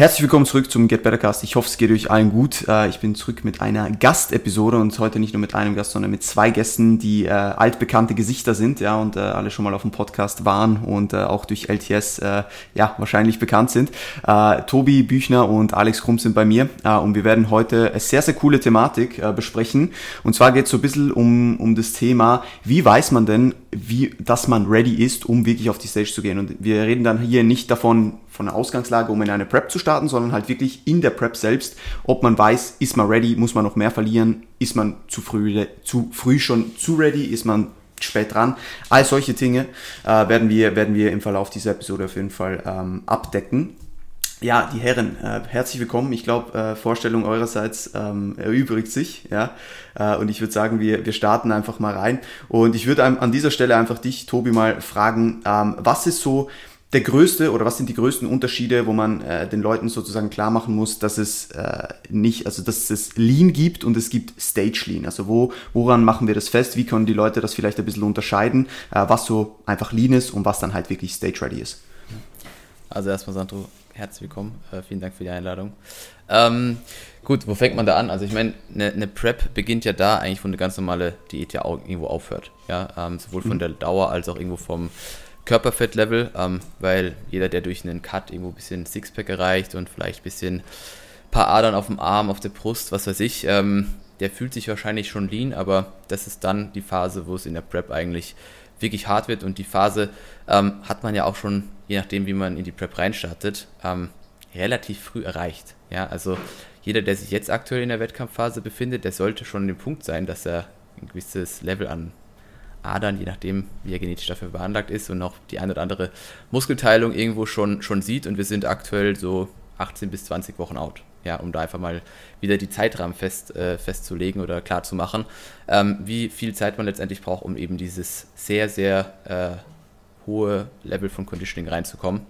Herzlich willkommen zurück zum Get Better Cast. Ich hoffe, es geht euch allen gut. Äh, ich bin zurück mit einer Gastepisode und heute nicht nur mit einem Gast, sondern mit zwei Gästen, die äh, altbekannte Gesichter sind, ja, und äh, alle schon mal auf dem Podcast waren und äh, auch durch LTS, äh, ja, wahrscheinlich bekannt sind. Äh, Tobi Büchner und Alex Krumm sind bei mir und wir werden heute eine sehr, sehr coole Thematik besprechen. Und zwar geht es so ein bisschen um, um das Thema, wie weiß man denn, wie, dass man ready ist, um wirklich auf die Stage zu gehen. Und wir reden dann hier nicht davon, von der Ausgangslage, um in eine Prep zu starten, sondern halt wirklich in der Prep selbst, ob man weiß, ist man ready, muss man noch mehr verlieren, ist man zu früh, zu früh schon zu ready, ist man spät dran. All solche Dinge äh, werden, wir, werden wir im Verlauf dieser Episode auf jeden Fall ähm, abdecken. Ja, die Herren, äh, herzlich willkommen. Ich glaube, äh, Vorstellung eurerseits ähm, erübrigt sich. Ja? Äh, und ich würde sagen, wir, wir starten einfach mal rein. Und ich würde an dieser Stelle einfach dich, Tobi, mal fragen, ähm, was ist so der größte oder was sind die größten Unterschiede, wo man äh, den Leuten sozusagen klar machen muss, dass es äh, nicht, also dass es Lean gibt und es gibt Stage Lean. Also wo, woran machen wir das fest? Wie können die Leute das vielleicht ein bisschen unterscheiden, äh, was so einfach Lean ist und was dann halt wirklich Stage Ready ist? Also erstmal Sandro, herzlich willkommen. Äh, vielen Dank für die Einladung. Ähm, gut, wo fängt man da an? Also ich meine, eine ne Prep beginnt ja da eigentlich, wo eine ganz normale Diät ja auch irgendwo aufhört. Ja, ähm, sowohl von mhm. der Dauer als auch irgendwo vom Körperfettlevel, ähm, weil jeder, der durch einen Cut irgendwo ein bisschen Sixpack erreicht und vielleicht ein bisschen paar Adern auf dem Arm, auf der Brust, was weiß ich, ähm, der fühlt sich wahrscheinlich schon lean, aber das ist dann die Phase, wo es in der Prep eigentlich wirklich hart wird und die Phase ähm, hat man ja auch schon, je nachdem wie man in die Prep reinstartet, ähm, relativ früh erreicht. Ja, also jeder, der sich jetzt aktuell in der Wettkampfphase befindet, der sollte schon an dem Punkt sein, dass er ein gewisses Level an Adern, je nachdem, wie er genetisch dafür beanlagt ist und auch die eine oder andere Muskelteilung irgendwo schon, schon sieht. Und wir sind aktuell so 18 bis 20 Wochen out. Ja, um da einfach mal wieder die Zeitrahmen fest, äh, festzulegen oder klar zu machen, ähm, wie viel Zeit man letztendlich braucht, um eben dieses sehr, sehr äh, hohe Level von Conditioning reinzukommen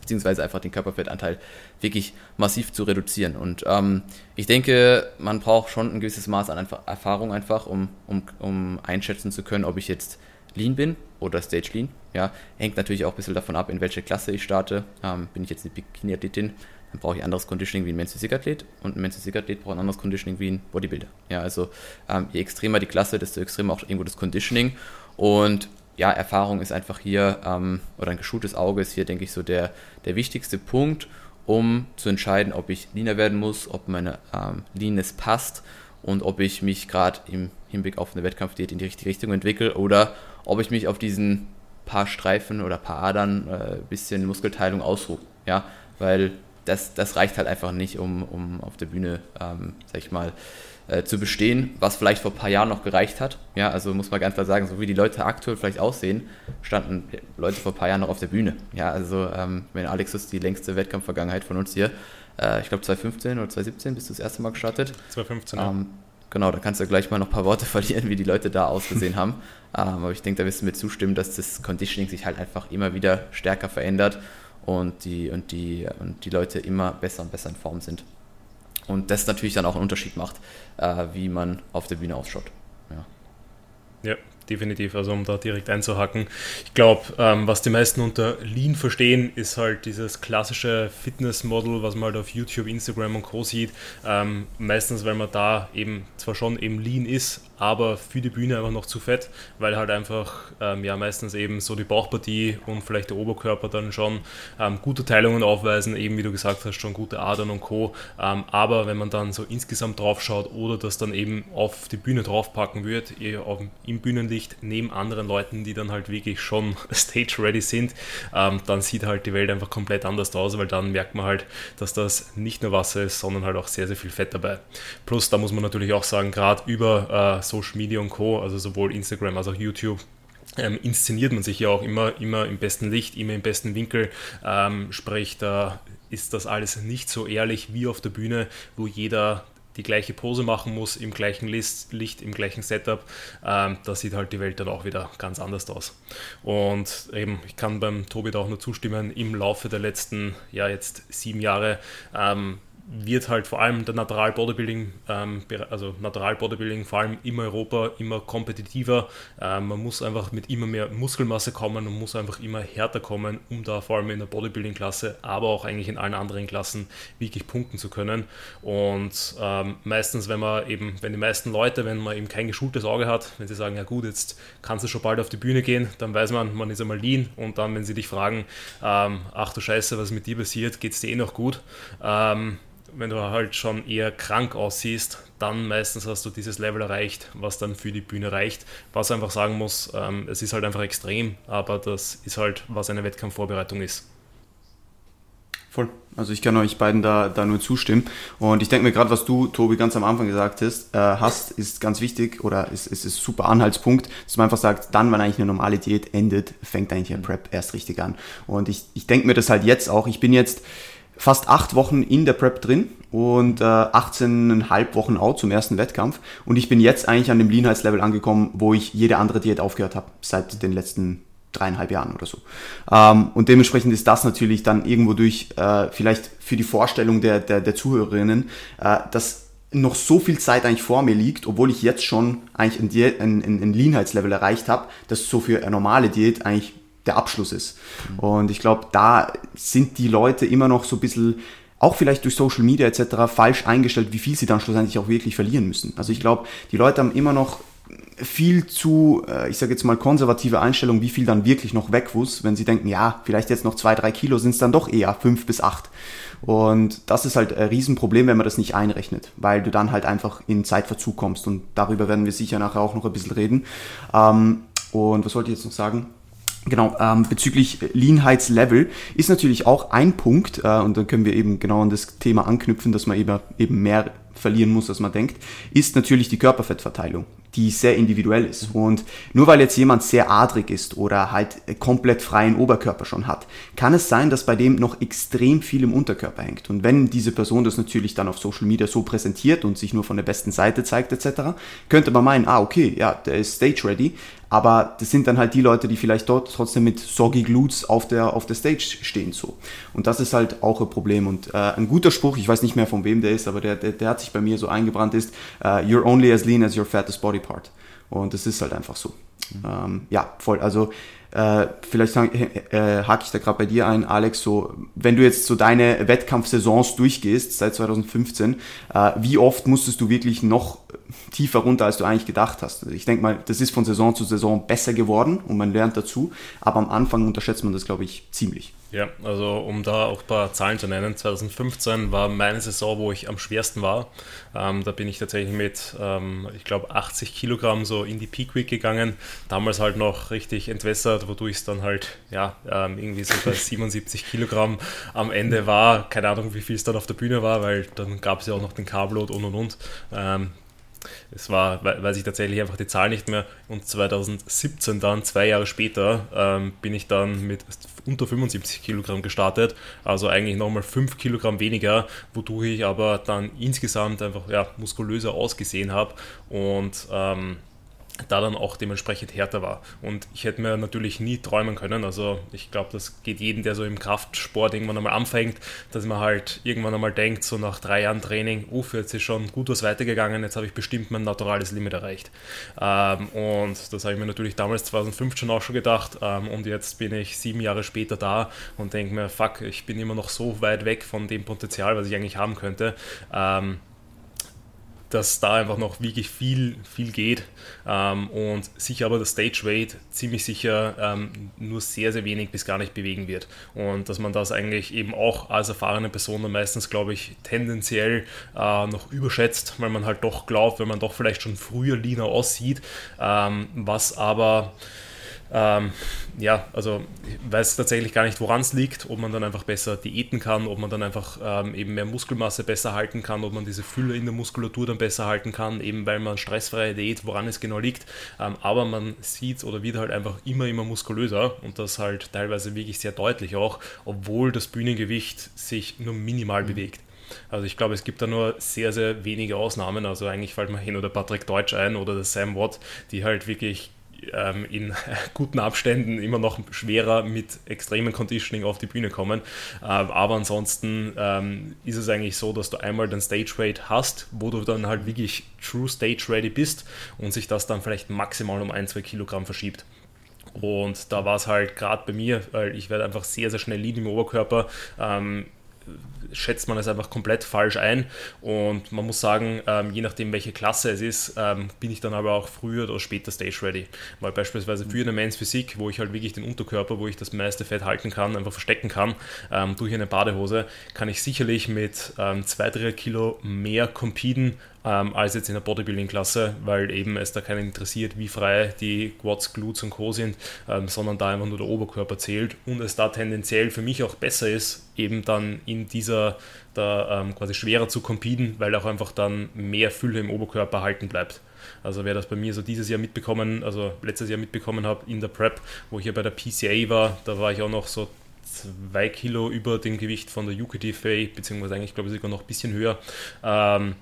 beziehungsweise einfach den Körperfettanteil wirklich massiv zu reduzieren. Und ähm, ich denke, man braucht schon ein gewisses Maß an einfach Erfahrung einfach, um, um, um einschätzen zu können, ob ich jetzt Lean bin oder Stage Lean. Ja, hängt natürlich auch ein bisschen davon ab, in welche Klasse ich starte. Ähm, bin ich jetzt eine Bikini-Athletin, brauche ich anderes Conditioning wie ein Men's Physikathlet und ein Men's Physikathlet braucht ein anderes Conditioning wie ein Bodybuilder. Ja, also ähm, je extremer die Klasse, desto extremer auch irgendwo das Conditioning. Und ja, Erfahrung ist einfach hier, ähm, oder ein geschultes Auge ist hier, denke ich, so der, der wichtigste Punkt, um zu entscheiden, ob ich leaner werden muss, ob meine ähm, Leanness passt und ob ich mich gerade im Hinblick auf eine Wettkampfdiät in die richtige Richtung entwickle oder ob ich mich auf diesen paar Streifen oder paar Adern äh, bisschen Muskelteilung ausruhe. Ja, weil das, das reicht halt einfach nicht, um, um auf der Bühne, ähm, sag ich mal, äh, zu bestehen, was vielleicht vor ein paar Jahren noch gereicht hat. Ja, also muss man ganz klar sagen, so wie die Leute aktuell vielleicht aussehen, standen Leute vor ein paar Jahren noch auf der Bühne. Ja, also ähm, wenn Alex ist die längste Wettkampfvergangenheit von uns hier, äh, ich glaube 2015 oder 2017 bist du das erste Mal gestartet. 2015, ja. Ähm, genau, da kannst du gleich mal noch ein paar Worte verlieren, wie die Leute da ausgesehen haben. Ähm, aber ich denke, da wirst du mir zustimmen, dass das Conditioning sich halt einfach immer wieder stärker verändert und die, und die, und die Leute immer besser und besser in Form sind. Und das natürlich dann auch einen Unterschied macht, äh, wie man auf der Bühne ausschaut. Ja. ja definitiv. Also um da direkt einzuhacken. Ich glaube, ähm, was die meisten unter Lean verstehen, ist halt dieses klassische Fitnessmodel, was man halt auf YouTube, Instagram und Co. sieht. Ähm, meistens, weil man da eben zwar schon eben Lean ist, aber für die Bühne einfach noch zu fett, weil halt einfach ähm, ja meistens eben so die Bauchpartie und vielleicht der Oberkörper dann schon ähm, gute Teilungen aufweisen, eben wie du gesagt hast, schon gute Adern und Co. Ähm, aber wenn man dann so insgesamt drauf schaut oder das dann eben auf die Bühne draufpacken wird, im Bühnenlicht neben anderen Leuten, die dann halt wirklich schon stage-ready sind, ähm, dann sieht halt die Welt einfach komplett anders aus, weil dann merkt man halt, dass das nicht nur Wasser ist, sondern halt auch sehr, sehr viel Fett dabei. Plus, da muss man natürlich auch sagen, gerade über äh, Social Media und Co., also sowohl Instagram als auch YouTube, ähm, inszeniert man sich ja auch immer, immer im besten Licht, immer im besten Winkel. Ähm, sprich, da ist das alles nicht so ehrlich wie auf der Bühne, wo jeder die gleiche Pose machen muss, im gleichen Licht, im gleichen Setup, ähm, da sieht halt die Welt dann auch wieder ganz anders aus. Und eben, ich kann beim Tobi da auch nur zustimmen, im Laufe der letzten, ja jetzt sieben Jahre, ähm, wird halt vor allem der Natural Bodybuilding, ähm, also Natural Bodybuilding vor allem in Europa immer kompetitiver. Ähm, man muss einfach mit immer mehr Muskelmasse kommen und muss einfach immer härter kommen, um da vor allem in der Bodybuilding-Klasse, aber auch eigentlich in allen anderen Klassen wirklich punkten zu können. Und ähm, meistens, wenn man eben, wenn die meisten Leute, wenn man eben kein geschultes Auge hat, wenn sie sagen, ja gut, jetzt kannst du schon bald auf die Bühne gehen, dann weiß man, man ist einmal lean und dann, wenn sie dich fragen, ähm, ach du Scheiße, was mit dir passiert, geht es dir eh noch gut? Wenn du halt schon eher krank aussiehst, dann meistens hast du dieses Level erreicht, was dann für die Bühne reicht. Was einfach sagen muss, ähm, es ist halt einfach extrem, aber das ist halt, was eine Wettkampfvorbereitung ist. Voll. Also ich kann euch beiden da, da nur zustimmen. Und ich denke mir gerade, was du, Tobi, ganz am Anfang gesagt hast, äh, hast ist ganz wichtig oder ist, ist, ist super Anhaltspunkt, dass man einfach sagt, dann, wenn eigentlich eine normale Diät endet, fängt eigentlich ein Prep erst richtig an. Und ich, ich denke mir das halt jetzt auch. Ich bin jetzt fast acht Wochen in der Prep drin und äh, 18,5 Wochen out zum ersten Wettkampf. Und ich bin jetzt eigentlich an dem Leanheitslevel angekommen, wo ich jede andere Diät aufgehört habe, seit den letzten dreieinhalb Jahren oder so. Ähm, und dementsprechend ist das natürlich dann irgendwo durch, äh, vielleicht für die Vorstellung der, der, der Zuhörerinnen, äh, dass noch so viel Zeit eigentlich vor mir liegt, obwohl ich jetzt schon eigentlich ein, ein, ein Leanheitslevel erreicht habe, dass so für eine normale Diät eigentlich der Abschluss ist. Mhm. Und ich glaube, da sind die Leute immer noch so ein bisschen, auch vielleicht durch Social Media etc., falsch eingestellt, wie viel sie dann schlussendlich auch wirklich verlieren müssen. Also ich glaube, die Leute haben immer noch viel zu, äh, ich sage jetzt mal, konservative Einstellung, wie viel dann wirklich noch weg muss, wenn sie denken, ja, vielleicht jetzt noch zwei, drei Kilo sind es dann doch eher fünf bis acht. Und das ist halt ein Riesenproblem, wenn man das nicht einrechnet, weil du dann halt einfach in Zeitverzug kommst und darüber werden wir sicher nachher auch noch ein bisschen reden. Ähm, und was wollte ich jetzt noch sagen? Genau, ähm, bezüglich Leanheitslevel ist natürlich auch ein Punkt, äh, und dann können wir eben genau an das Thema anknüpfen, dass man eben, eben mehr verlieren muss, als man denkt, ist natürlich die Körperfettverteilung die sehr individuell ist. Und nur weil jetzt jemand sehr adrig ist oder halt komplett freien Oberkörper schon hat, kann es sein, dass bei dem noch extrem viel im Unterkörper hängt. Und wenn diese Person das natürlich dann auf Social Media so präsentiert und sich nur von der besten Seite zeigt etc., könnte man meinen, ah okay, ja, der ist stage ready, aber das sind dann halt die Leute, die vielleicht dort trotzdem mit soggy Glutes auf der, auf der Stage stehen so. Und das ist halt auch ein Problem. Und äh, ein guter Spruch, ich weiß nicht mehr von wem der ist, aber der, der, der hat sich bei mir so eingebrannt ist, uh, you're only as lean as your fattest body part. Und das ist halt einfach so. Mhm. Ähm, ja, voll. Also äh, vielleicht äh, hake ich da gerade bei dir ein, Alex, so, wenn du jetzt so deine Wettkampfsaisons durchgehst seit 2015, äh, wie oft musstest du wirklich noch tiefer runter, als du eigentlich gedacht hast. Also ich denke mal, das ist von Saison zu Saison besser geworden und man lernt dazu, aber am Anfang unterschätzt man das, glaube ich, ziemlich. Ja, also um da auch ein paar Zahlen zu nennen, 2015 war meine Saison, wo ich am schwersten war. Ähm, da bin ich tatsächlich mit, ähm, ich glaube, 80 Kilogramm so in die Peak Week gegangen. Damals halt noch richtig entwässert, wodurch es dann halt, ja, ähm, irgendwie so bei 77 Kilogramm am Ende war. Keine Ahnung, wie viel es dann auf der Bühne war, weil dann gab es ja auch noch den Carbload und und und. Es war, weiß ich tatsächlich einfach die Zahl nicht mehr. Und 2017 dann, zwei Jahre später, ähm, bin ich dann mit unter 75 Kilogramm gestartet. Also eigentlich nochmal 5 Kilogramm weniger, wodurch ich aber dann insgesamt einfach ja, muskulöser ausgesehen habe. Und ähm, da dann auch dementsprechend härter war. Und ich hätte mir natürlich nie träumen können, also ich glaube, das geht jedem, der so im Kraftsport irgendwann einmal anfängt, dass man halt irgendwann einmal denkt, so nach drei Jahren Training, uff, jetzt ist schon gut was weitergegangen, jetzt habe ich bestimmt mein naturales Limit erreicht. Ähm, und das habe ich mir natürlich damals 2015 auch schon gedacht ähm, und jetzt bin ich sieben Jahre später da und denke mir, fuck, ich bin immer noch so weit weg von dem Potenzial, was ich eigentlich haben könnte. Dass da einfach noch wirklich viel, viel geht ähm, und sich aber der Stage Weight ziemlich sicher ähm, nur sehr, sehr wenig bis gar nicht bewegen wird. Und dass man das eigentlich eben auch als erfahrene Person dann meistens, glaube ich, tendenziell äh, noch überschätzt, weil man halt doch glaubt, wenn man doch vielleicht schon früher leaner aussieht, ähm, was aber ähm, ja, also ich weiß tatsächlich gar nicht, woran es liegt, ob man dann einfach besser diäten kann, ob man dann einfach ähm, eben mehr Muskelmasse besser halten kann, ob man diese Fülle in der Muskulatur dann besser halten kann, eben weil man stressfreie Diät, woran es genau liegt. Ähm, aber man sieht oder wird halt einfach immer, immer muskulöser und das halt teilweise wirklich sehr deutlich auch, obwohl das Bühnengewicht sich nur minimal mhm. bewegt. Also ich glaube, es gibt da nur sehr, sehr wenige Ausnahmen. Also eigentlich fällt mir hin oder Patrick Deutsch ein oder der Sam Watt, die halt wirklich ähm, in guten Abständen immer noch schwerer mit extremen Conditioning auf die Bühne kommen. Äh, aber ansonsten ähm, ist es eigentlich so, dass du einmal den Stage Rate hast, wo du dann halt wirklich true Stage Ready bist und sich das dann vielleicht maximal um ein, zwei Kilogramm verschiebt. Und da war es halt gerade bei mir, weil ich werde einfach sehr, sehr schnell lean im Oberkörper. Ähm, schätzt man es einfach komplett falsch ein. Und man muss sagen, ähm, je nachdem, welche Klasse es ist, ähm, bin ich dann aber auch früher oder später stage ready. Weil beispielsweise für eine Men's Physik, wo ich halt wirklich den Unterkörper, wo ich das meiste Fett halten kann, einfach verstecken kann, ähm, durch eine Badehose, kann ich sicherlich mit ähm, 2-3 Kilo mehr competen ähm, als jetzt in der Bodybuilding-Klasse, weil eben es da keinen interessiert, wie frei die Quads, Glutes und Co. sind, ähm, sondern da einfach nur der Oberkörper zählt und es da tendenziell für mich auch besser ist, eben dann in dieser da ähm, quasi schwerer zu competen, weil auch einfach dann mehr Fülle im Oberkörper halten bleibt. Also wer das bei mir so dieses Jahr mitbekommen, also letztes Jahr mitbekommen habe in der Prep, wo ich ja bei der PCA war, da war ich auch noch so zwei Kilo über dem Gewicht von der UKTFA, beziehungsweise eigentlich glaube ich sogar noch ein bisschen höher. Ähm,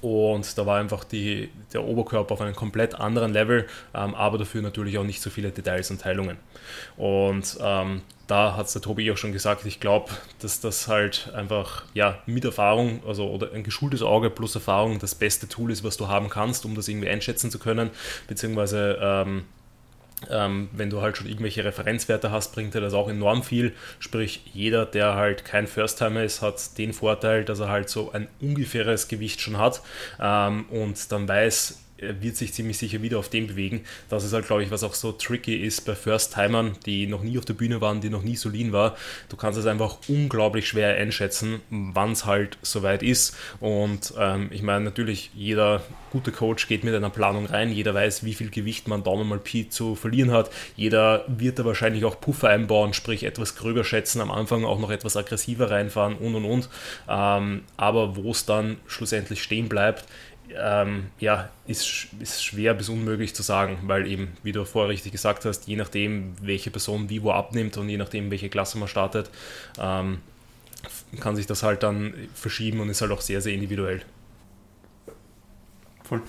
und da war einfach die, der Oberkörper auf einem komplett anderen Level, ähm, aber dafür natürlich auch nicht so viele Details und Teilungen. Und ähm, da hat es der Tobi auch schon gesagt, ich glaube, dass das halt einfach ja mit Erfahrung, also oder ein geschultes Auge plus Erfahrung das beste Tool ist, was du haben kannst, um das irgendwie einschätzen zu können, beziehungsweise ähm, ähm, wenn du halt schon irgendwelche Referenzwerte hast, bringt dir das auch enorm viel. Sprich, jeder, der halt kein First-Timer ist, hat den Vorteil, dass er halt so ein ungefähres Gewicht schon hat ähm, und dann weiß, wird sich ziemlich sicher wieder auf dem bewegen. Das ist halt, glaube ich, was auch so tricky ist bei First-Timern, die noch nie auf der Bühne waren, die noch nie so lean war. Du kannst es einfach unglaublich schwer einschätzen, wann es halt soweit ist. Und ähm, ich meine, natürlich, jeder gute Coach geht mit einer Planung rein. Jeder weiß, wie viel Gewicht man Daumen mal Pi zu verlieren hat. Jeder wird da wahrscheinlich auch Puffer einbauen, sprich etwas gröber schätzen, am Anfang auch noch etwas aggressiver reinfahren und und und. Ähm, aber wo es dann schlussendlich stehen bleibt, ähm, ja, ist, ist schwer bis unmöglich zu sagen, weil eben, wie du vorher richtig gesagt hast, je nachdem, welche Person wie wo abnimmt und je nachdem, welche Klasse man startet, ähm, kann sich das halt dann verschieben und ist halt auch sehr, sehr individuell. Voll.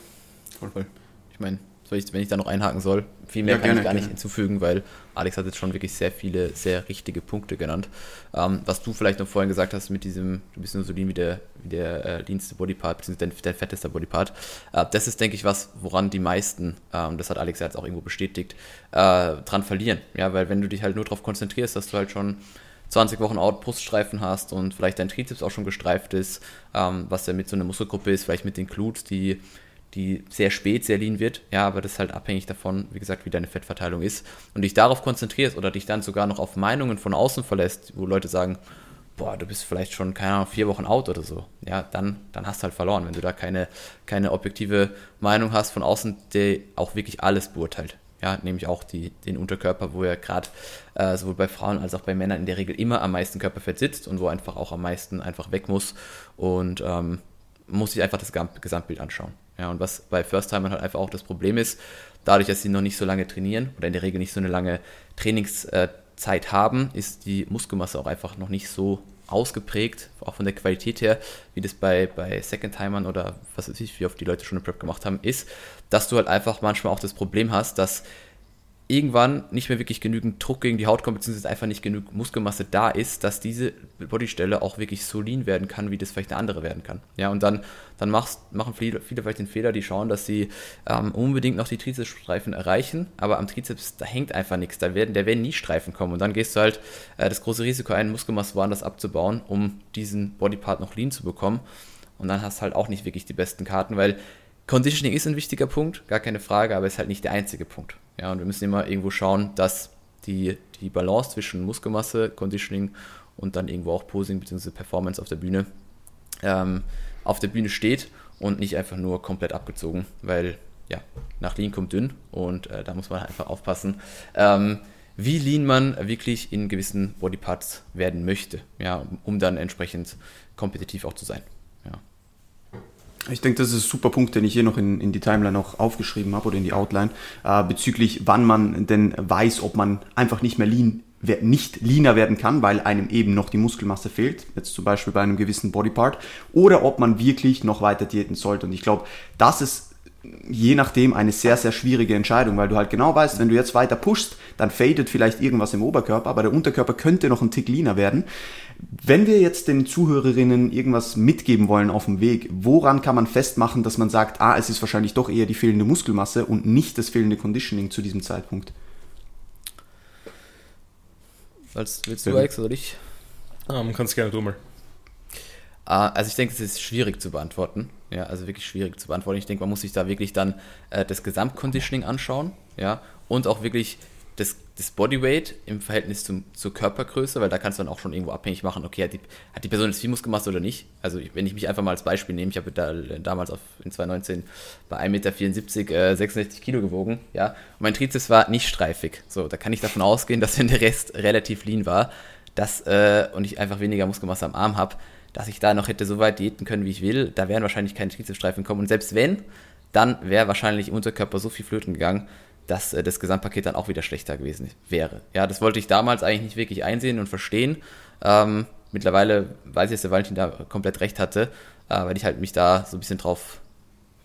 Voll, voll. Ich meine, wenn ich da noch einhaken soll, viel mehr ja, kann gerne, ich gar nicht gerne. hinzufügen, weil Alex hat jetzt schon wirklich sehr viele, sehr richtige Punkte genannt. Ähm, was du vielleicht noch vorhin gesagt hast mit diesem, du bist nur so lean wie der, wie der äh, leanste Bodypart, beziehungsweise der, der fetteste Bodypart. Äh, das ist, denke ich, was, woran die meisten, ähm, das hat Alex ja jetzt auch irgendwo bestätigt, äh, dran verlieren. Ja, weil wenn du dich halt nur darauf konzentrierst, dass du halt schon 20 Wochen Out Bruststreifen hast und vielleicht dein Trizeps auch schon gestreift ist, ähm, was ja mit so einer Muskelgruppe ist, vielleicht mit den Glutes, die die sehr spät sehr lean wird, ja, aber das ist halt abhängig davon, wie gesagt, wie deine Fettverteilung ist und dich darauf konzentrierst oder dich dann sogar noch auf Meinungen von außen verlässt, wo Leute sagen, boah, du bist vielleicht schon, keine Ahnung, vier Wochen out oder so, ja, dann, dann hast du halt verloren, wenn du da keine, keine objektive Meinung hast von außen, die auch wirklich alles beurteilt. Ja, nämlich auch die, den Unterkörper, wo ja gerade äh, sowohl bei Frauen als auch bei Männern in der Regel immer am meisten Körperfett sitzt und wo einfach auch am meisten einfach weg muss und ähm, muss sich einfach das Gesamtbild anschauen. Ja, und was bei First-Timern halt einfach auch das Problem ist, dadurch, dass sie noch nicht so lange trainieren oder in der Regel nicht so eine lange Trainingszeit haben, ist die Muskelmasse auch einfach noch nicht so ausgeprägt, auch von der Qualität her, wie das bei, bei Second-Timern oder was weiß ich, wie oft die Leute schon eine Prep gemacht haben, ist, dass du halt einfach manchmal auch das Problem hast, dass irgendwann nicht mehr wirklich genügend Druck gegen die Haut kommt, beziehungsweise einfach nicht genug Muskelmasse da ist, dass diese Bodystelle auch wirklich so lean werden kann, wie das vielleicht eine andere werden kann. Ja, und dann, dann machst, machen viele, viele vielleicht den Fehler, die schauen, dass sie ähm, unbedingt noch die Trizepsstreifen erreichen, aber am Trizeps, da hängt einfach nichts, da werden, da werden nie Streifen kommen. Und dann gehst du halt äh, das große Risiko ein, Muskelmasse woanders abzubauen, um diesen Bodypart noch lean zu bekommen. Und dann hast du halt auch nicht wirklich die besten Karten, weil Conditioning ist ein wichtiger Punkt, gar keine Frage, aber ist halt nicht der einzige Punkt. Ja, und wir müssen immer irgendwo schauen, dass die, die Balance zwischen Muskelmasse, Conditioning und dann irgendwo auch Posing bzw. Performance auf der Bühne ähm, auf der Bühne steht und nicht einfach nur komplett abgezogen, weil ja, nach Lean kommt dünn und äh, da muss man einfach aufpassen, ähm, wie lean man wirklich in gewissen Bodyparts werden möchte, ja, um dann entsprechend kompetitiv auch zu sein. Ich denke, das ist ein super Punkt, den ich hier noch in, in die Timeline auch aufgeschrieben habe oder in die Outline, äh, bezüglich wann man denn weiß, ob man einfach nicht mehr lean, nicht leaner werden kann, weil einem eben noch die Muskelmasse fehlt, jetzt zum Beispiel bei einem gewissen Bodypart, oder ob man wirklich noch weiter diäten sollte. Und ich glaube, das ist je nachdem eine sehr, sehr schwierige Entscheidung, weil du halt genau weißt, wenn du jetzt weiter pushst, dann fadet vielleicht irgendwas im Oberkörper, aber der Unterkörper könnte noch ein Tick leaner werden. Wenn wir jetzt den Zuhörerinnen irgendwas mitgeben wollen auf dem Weg, woran kann man festmachen, dass man sagt, ah, es ist wahrscheinlich doch eher die fehlende Muskelmasse und nicht das fehlende Conditioning zu diesem Zeitpunkt? Was willst du, Alex, oder ich? Um, ähm, kannst gerne du mal. Uh, also ich denke, es ist schwierig zu beantworten. Ja, also wirklich schwierig zu beantworten. Ich denke, man muss sich da wirklich dann äh, das Gesamtconditioning anschauen, ja, und auch wirklich das, das Bodyweight im Verhältnis zum, zur Körpergröße, weil da kannst du dann auch schon irgendwo abhängig machen, okay, hat die, hat die Person jetzt viel Muskelmasse oder nicht? Also wenn ich mich einfach mal als Beispiel nehme, ich habe da, damals auf, in 2019 bei 1,74 Meter äh, 66 Kilo gewogen, ja, und mein Trizeps war nicht streifig. So, da kann ich davon ausgehen, dass wenn der Rest relativ lean war, dass, äh, und ich einfach weniger Muskelmasse am Arm habe, dass ich da noch hätte so weit diäten können, wie ich will. Da wären wahrscheinlich keine Trizepsstreifen kommen. Und selbst wenn, dann wäre wahrscheinlich im Unterkörper so viel flöten gegangen, dass äh, das Gesamtpaket dann auch wieder schlechter gewesen wäre. Ja, das wollte ich damals eigentlich nicht wirklich einsehen und verstehen. Ähm, mittlerweile weiß ich, dass der Valentin da komplett recht hatte, äh, weil ich halt mich da so ein bisschen drauf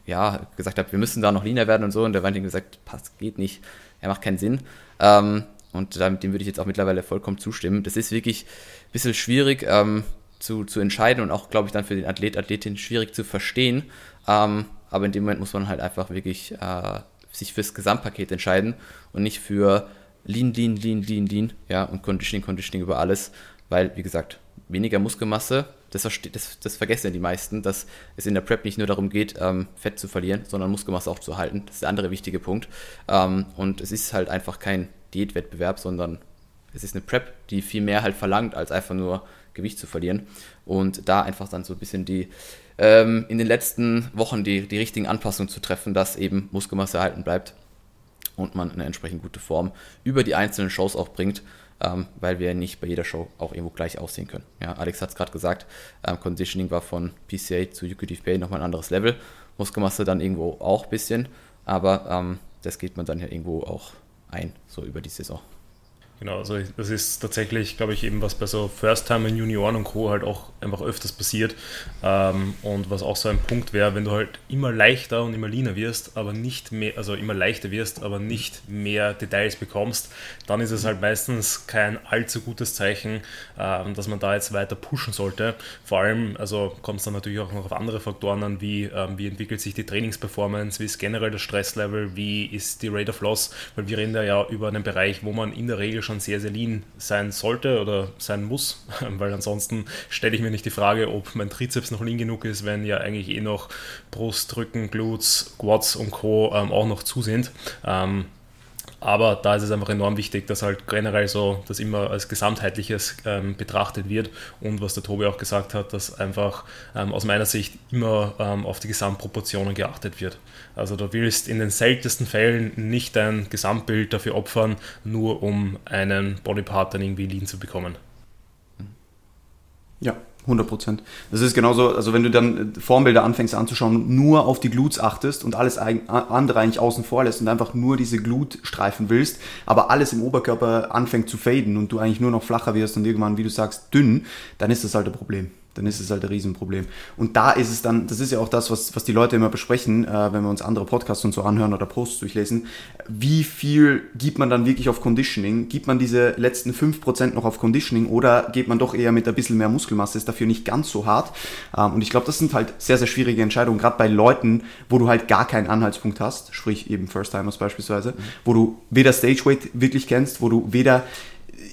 ja, gesagt habe, wir müssen da noch leaner werden und so. Und der Valentin gesagt, passt, geht nicht, er macht keinen Sinn. Ähm, und dem würde ich jetzt auch mittlerweile vollkommen zustimmen. Das ist wirklich ein bisschen schwierig ähm, zu, zu entscheiden und auch, glaube ich, dann für den Athlet, Athletin schwierig zu verstehen. Ähm, aber in dem Moment muss man halt einfach wirklich äh, sich fürs Gesamtpaket entscheiden und nicht für Lean, Lean, Lean, Lean, Lean, ja, und Conditioning, Conditioning über alles, weil, wie gesagt, weniger Muskelmasse, das, das, das vergessen ja die meisten, dass es in der Prep nicht nur darum geht, ähm, Fett zu verlieren, sondern Muskelmasse auch zu erhalten. Das ist der andere wichtige Punkt. Ähm, und es ist halt einfach kein Diätwettbewerb, sondern es ist eine Prep, die viel mehr halt verlangt, als einfach nur Gewicht zu verlieren. Und da einfach dann so ein bisschen die, ähm, in den letzten Wochen die, die richtigen Anpassungen zu treffen, dass eben Muskelmasse erhalten bleibt und man eine entsprechend gute Form über die einzelnen Shows auch bringt, ähm, weil wir nicht bei jeder Show auch irgendwo gleich aussehen können. Ja, Alex hat es gerade gesagt, ähm, Conditioning war von PCA zu UQTFPA nochmal ein anderes Level, Muskelmasse dann irgendwo auch ein bisschen, aber ähm, das geht man dann ja irgendwo auch ein, so über die Saison. Genau, also das ist tatsächlich, glaube ich, eben was bei so First-Timer Junioren und Co. halt auch einfach öfters passiert. Ähm, und was auch so ein Punkt wäre, wenn du halt immer leichter und immer leaner wirst, aber nicht mehr, also immer leichter wirst, aber nicht mehr Details bekommst, dann ist es halt meistens kein allzu gutes Zeichen, ähm, dass man da jetzt weiter pushen sollte. Vor allem, also kommt es dann natürlich auch noch auf andere Faktoren an, wie, ähm, wie entwickelt sich die Trainingsperformance, wie ist generell das Stresslevel, wie ist die Rate of Loss, weil wir reden da ja über einen Bereich, wo man in der Regel schon sehr, sehr lean sein sollte oder sein muss, weil ansonsten stelle ich mir nicht die Frage, ob mein Trizeps noch lean genug ist, wenn ja eigentlich eh noch Brust, Rücken, Glutes, Quads und Co. Ähm, auch noch zu sind. Ähm, aber da ist es einfach enorm wichtig, dass halt generell so das immer als gesamtheitliches ähm, betrachtet wird und was der Tobi auch gesagt hat, dass einfach ähm, aus meiner Sicht immer ähm, auf die Gesamtproportionen geachtet wird. Also du willst in den seltensten Fällen nicht dein Gesamtbild dafür opfern, nur um einen Bodypart dann irgendwie lean zu bekommen. Ja, 100 Prozent. Das ist genauso, also wenn du dann Formbilder anfängst anzuschauen, nur auf die Glutes achtest und alles andere eigentlich außen vor lässt und einfach nur diese Glutstreifen willst, aber alles im Oberkörper anfängt zu faden und du eigentlich nur noch flacher wirst und irgendwann, wie du sagst, dünn, dann ist das halt ein Problem dann ist es halt ein Riesenproblem. Und da ist es dann, das ist ja auch das, was, was die Leute immer besprechen, äh, wenn wir uns andere Podcasts und so anhören oder Posts durchlesen. Wie viel gibt man dann wirklich auf Conditioning? Gibt man diese letzten 5% noch auf Conditioning oder geht man doch eher mit ein bisschen mehr Muskelmasse? Ist dafür nicht ganz so hart. Ähm, und ich glaube, das sind halt sehr, sehr schwierige Entscheidungen, gerade bei Leuten, wo du halt gar keinen Anhaltspunkt hast, sprich eben First-Timers beispielsweise, mhm. wo du weder Stageweight wirklich kennst, wo du weder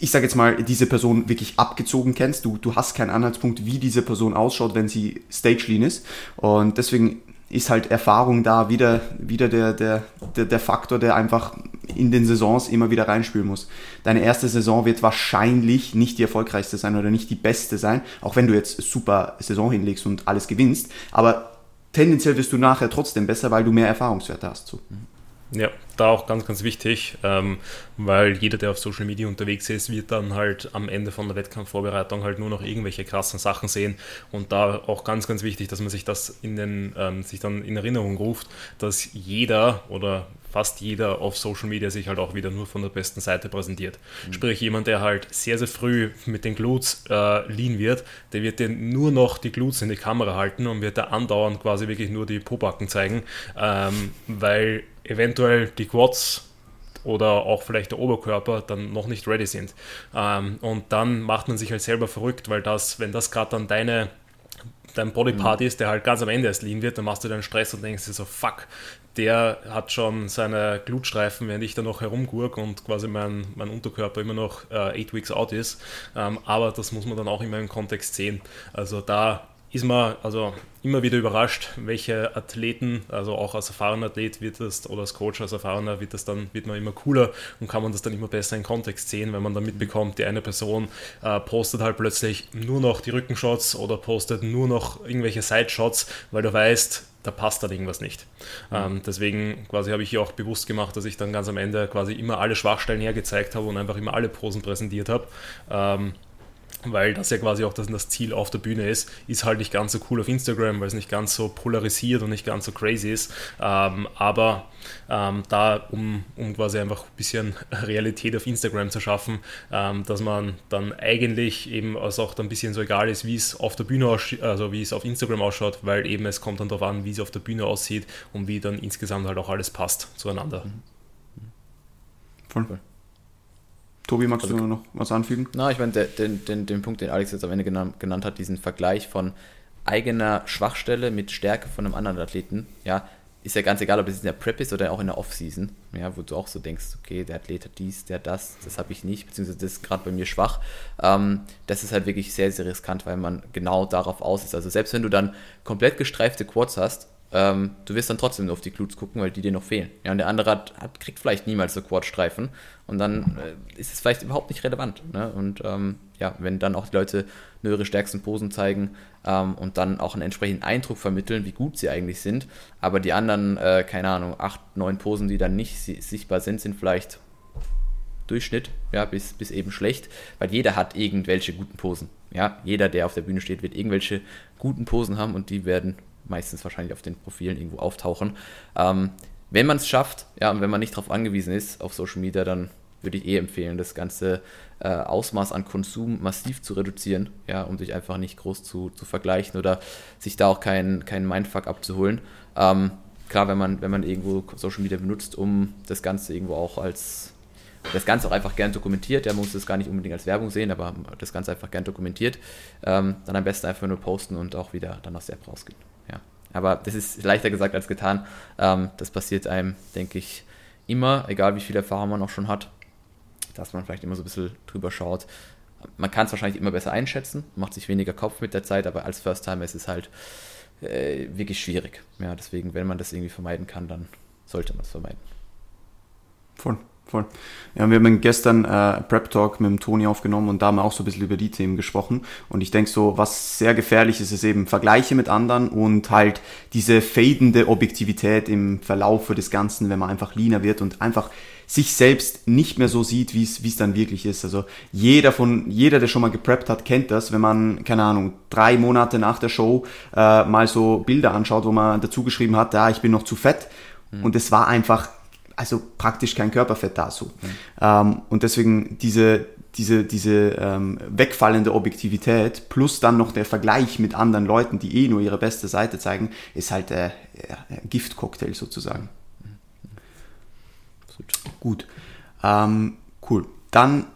ich sage jetzt mal, diese Person wirklich abgezogen kennst. Du, du hast keinen Anhaltspunkt, wie diese Person ausschaut, wenn sie stage lean ist. Und deswegen ist halt Erfahrung da wieder, wieder der, der, der, der Faktor, der einfach in den Saisons immer wieder reinspielen muss. Deine erste Saison wird wahrscheinlich nicht die erfolgreichste sein oder nicht die beste sein, auch wenn du jetzt super Saison hinlegst und alles gewinnst. Aber tendenziell wirst du nachher trotzdem besser, weil du mehr Erfahrungswerte hast. So. Ja, da auch ganz, ganz wichtig, ähm, weil jeder, der auf Social Media unterwegs ist, wird dann halt am Ende von der Wettkampfvorbereitung halt nur noch irgendwelche krassen Sachen sehen und da auch ganz, ganz wichtig, dass man sich das in den, ähm, sich dann in Erinnerung ruft, dass jeder oder fast jeder auf Social Media sich halt auch wieder nur von der besten Seite präsentiert. Mhm. Sprich, jemand, der halt sehr, sehr früh mit den Glutes äh, lean wird, der wird dir nur noch die Glutes in die Kamera halten und wird da andauernd quasi wirklich nur die Pobacken zeigen, ähm, weil eventuell die Quads oder auch vielleicht der Oberkörper dann noch nicht ready sind. Ähm, und dann macht man sich halt selber verrückt, weil das, wenn das gerade dann deine dein Bodypart mhm. ist, der halt ganz am Ende erst lean wird, dann machst du dann Stress und denkst dir so, fuck, der hat schon seine Glutstreifen, während ich da noch herumgurk und quasi mein, mein Unterkörper immer noch 8 äh, Weeks out ist. Ähm, aber das muss man dann auch immer im Kontext sehen. Also da ist man also immer wieder überrascht, welche Athleten, also auch als erfahrener Athlet wird das oder als Coach als erfahrener wird das dann wird man immer cooler und kann man das dann immer besser in Kontext sehen, wenn man dann mitbekommt, die eine Person äh, postet halt plötzlich nur noch die Rückenshots oder postet nur noch irgendwelche Sideshots, weil du weißt, da passt dann irgendwas nicht. Mhm. Ähm, deswegen quasi habe ich hier auch bewusst gemacht, dass ich dann ganz am Ende quasi immer alle Schwachstellen hergezeigt habe und einfach immer alle Posen präsentiert habe. Ähm, weil das ja quasi auch das, Ziel auf der Bühne ist, ist halt nicht ganz so cool auf Instagram, weil es nicht ganz so polarisiert und nicht ganz so crazy ist. Ähm, aber ähm, da, um, um quasi einfach ein bisschen Realität auf Instagram zu schaffen, ähm, dass man dann eigentlich eben also auch dann ein bisschen so egal ist, wie es auf der Bühne aussieht, also wie es auf Instagram ausschaut, weil eben es kommt dann darauf an, wie es auf der Bühne aussieht und wie dann insgesamt halt auch alles passt zueinander. Voll. Tobi, magst also, du noch was anfügen? Na, ich meine, den, den, den Punkt, den Alex jetzt am Ende genannt, genannt hat, diesen Vergleich von eigener Schwachstelle mit Stärke von einem anderen Athleten, ja, ist ja ganz egal, ob es in der Prep ist oder auch in der Off-Season, ja, wo du auch so denkst, okay, der Athlet hat dies, der das, das habe ich nicht, beziehungsweise das ist gerade bei mir schwach. Ähm, das ist halt wirklich sehr, sehr riskant, weil man genau darauf aus ist. Also selbst wenn du dann komplett gestreifte Quads hast, ähm, du wirst dann trotzdem nur auf die Glutes gucken, weil die dir noch fehlen. Ja, und der andere hat, hat kriegt vielleicht niemals so Quadstreifen und dann äh, ist es vielleicht überhaupt nicht relevant. Ne? Und ähm, ja, wenn dann auch die Leute nur ihre stärksten Posen zeigen ähm, und dann auch einen entsprechenden Eindruck vermitteln, wie gut sie eigentlich sind, aber die anderen, äh, keine Ahnung, acht, neun Posen, die dann nicht sichtbar sind, sind vielleicht Durchschnitt, ja, bis, bis eben schlecht, weil jeder hat irgendwelche guten Posen. Ja, jeder, der auf der Bühne steht, wird irgendwelche guten Posen haben und die werden meistens wahrscheinlich auf den Profilen irgendwo auftauchen. Ähm, wenn man es schafft, ja, und wenn man nicht darauf angewiesen ist, auf Social Media, dann würde ich eh empfehlen, das ganze äh, Ausmaß an Konsum massiv zu reduzieren, ja, um sich einfach nicht groß zu, zu vergleichen oder sich da auch keinen kein Mindfuck abzuholen. Ähm, klar, wenn man, wenn man irgendwo Social Media benutzt, um das Ganze irgendwo auch als das Ganze auch einfach gern dokumentiert, ja, man muss das gar nicht unbedingt als Werbung sehen, aber das Ganze einfach gern dokumentiert, ähm, dann am besten einfach nur posten und auch wieder dann aus der App rausgehen. Aber das ist leichter gesagt als getan. Ähm, das passiert einem, denke ich, immer, egal wie viel Erfahrung man auch schon hat, dass man vielleicht immer so ein bisschen drüber schaut. Man kann es wahrscheinlich immer besser einschätzen, macht sich weniger Kopf mit der Zeit, aber als First-Timer ist es halt äh, wirklich schwierig. Ja, deswegen, wenn man das irgendwie vermeiden kann, dann sollte man es vermeiden. Voll. Voll. Ja, wir haben gestern äh, Prep Talk mit dem Toni aufgenommen und da haben wir auch so ein bisschen über die Themen gesprochen. Und ich denke so, was sehr gefährlich ist, ist eben Vergleiche mit anderen und halt diese fadende Objektivität im Verlaufe des Ganzen, wenn man einfach leaner wird und einfach sich selbst nicht mehr so sieht, wie es wie es dann wirklich ist. Also jeder von jeder, der schon mal gepreppt hat, kennt das, wenn man keine Ahnung drei Monate nach der Show äh, mal so Bilder anschaut, wo man dazu geschrieben hat, ja, ich bin noch zu fett. Mhm. Und es war einfach also praktisch kein Körperfett da so. Mhm. Ähm, und deswegen diese, diese, diese ähm, wegfallende Objektivität plus dann noch der Vergleich mit anderen Leuten, die eh nur ihre beste Seite zeigen, ist halt äh, äh, Giftcocktail sozusagen. Mhm. Gut. Ähm, cool. Dann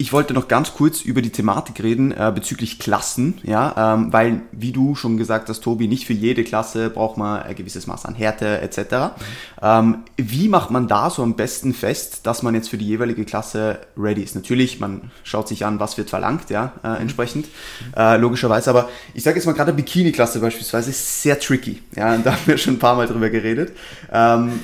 ich wollte noch ganz kurz über die Thematik reden äh, bezüglich Klassen, ja, ähm, weil, wie du schon gesagt hast, Tobi, nicht für jede Klasse braucht man ein gewisses Maß an Härte etc. Ähm, wie macht man da so am besten fest, dass man jetzt für die jeweilige Klasse ready ist? Natürlich, man schaut sich an, was wird verlangt, ja, äh, mhm. entsprechend, äh, logischerweise. Aber ich sage jetzt mal gerade Bikini-Klasse beispielsweise ist sehr tricky, ja, und da haben wir schon ein paar Mal drüber geredet. Ähm,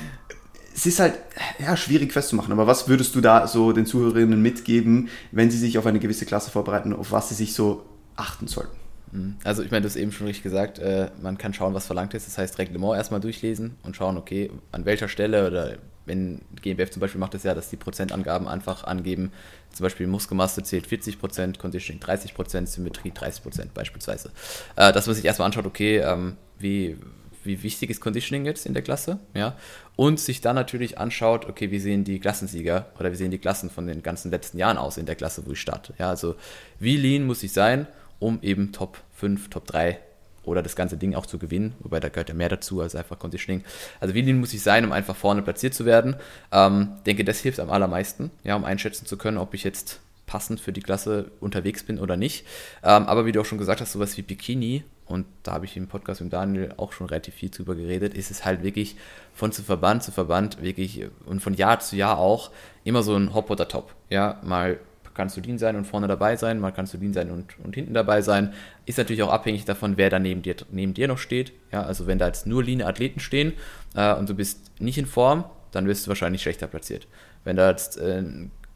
es ist halt ja, schwierig festzumachen, aber was würdest du da so den Zuhörerinnen mitgeben, wenn sie sich auf eine gewisse Klasse vorbereiten, auf was sie sich so achten sollten? Mhm. Also ich meine, du hast eben schon richtig gesagt, äh, man kann schauen, was verlangt ist. Das heißt, Reglement erstmal durchlesen und schauen, okay, an welcher Stelle oder wenn GmbF zum Beispiel macht es ja, dass die Prozentangaben einfach angeben, zum Beispiel Muskelmasse zählt 40%, Conditioning 30%, Symmetrie 30% beispielsweise. Äh, dass man sich erstmal anschaut, okay, ähm, wie, wie wichtig ist Conditioning jetzt in der Klasse, ja, und sich dann natürlich anschaut, okay, wie sehen die Klassensieger oder wie sehen die Klassen von den ganzen letzten Jahren aus in der Klasse, wo ich starte, ja, also wie lean muss ich sein, um eben Top 5, Top 3 oder das ganze Ding auch zu gewinnen, wobei da gehört ja mehr dazu als einfach Conditioning. Also wie lean muss ich sein, um einfach vorne platziert zu werden. Ähm, denke, das hilft am allermeisten, ja, um einschätzen zu können, ob ich jetzt passend für die Klasse unterwegs bin oder nicht. Ähm, aber wie du auch schon gesagt hast, sowas wie Bikini, und da habe ich im Podcast mit Daniel auch schon relativ viel drüber geredet, ist es halt wirklich von zu Verband zu Verband wirklich und von Jahr zu Jahr auch immer so ein Hop oder Top. Ja, mal kannst du lean sein und vorne dabei sein, mal kannst du lean sein und, und hinten dabei sein. Ist natürlich auch abhängig davon, wer da neben dir, neben dir noch steht. Ja, also wenn da jetzt nur lean Athleten stehen äh, und du bist nicht in Form, dann wirst du wahrscheinlich schlechter platziert. Wenn da jetzt, äh,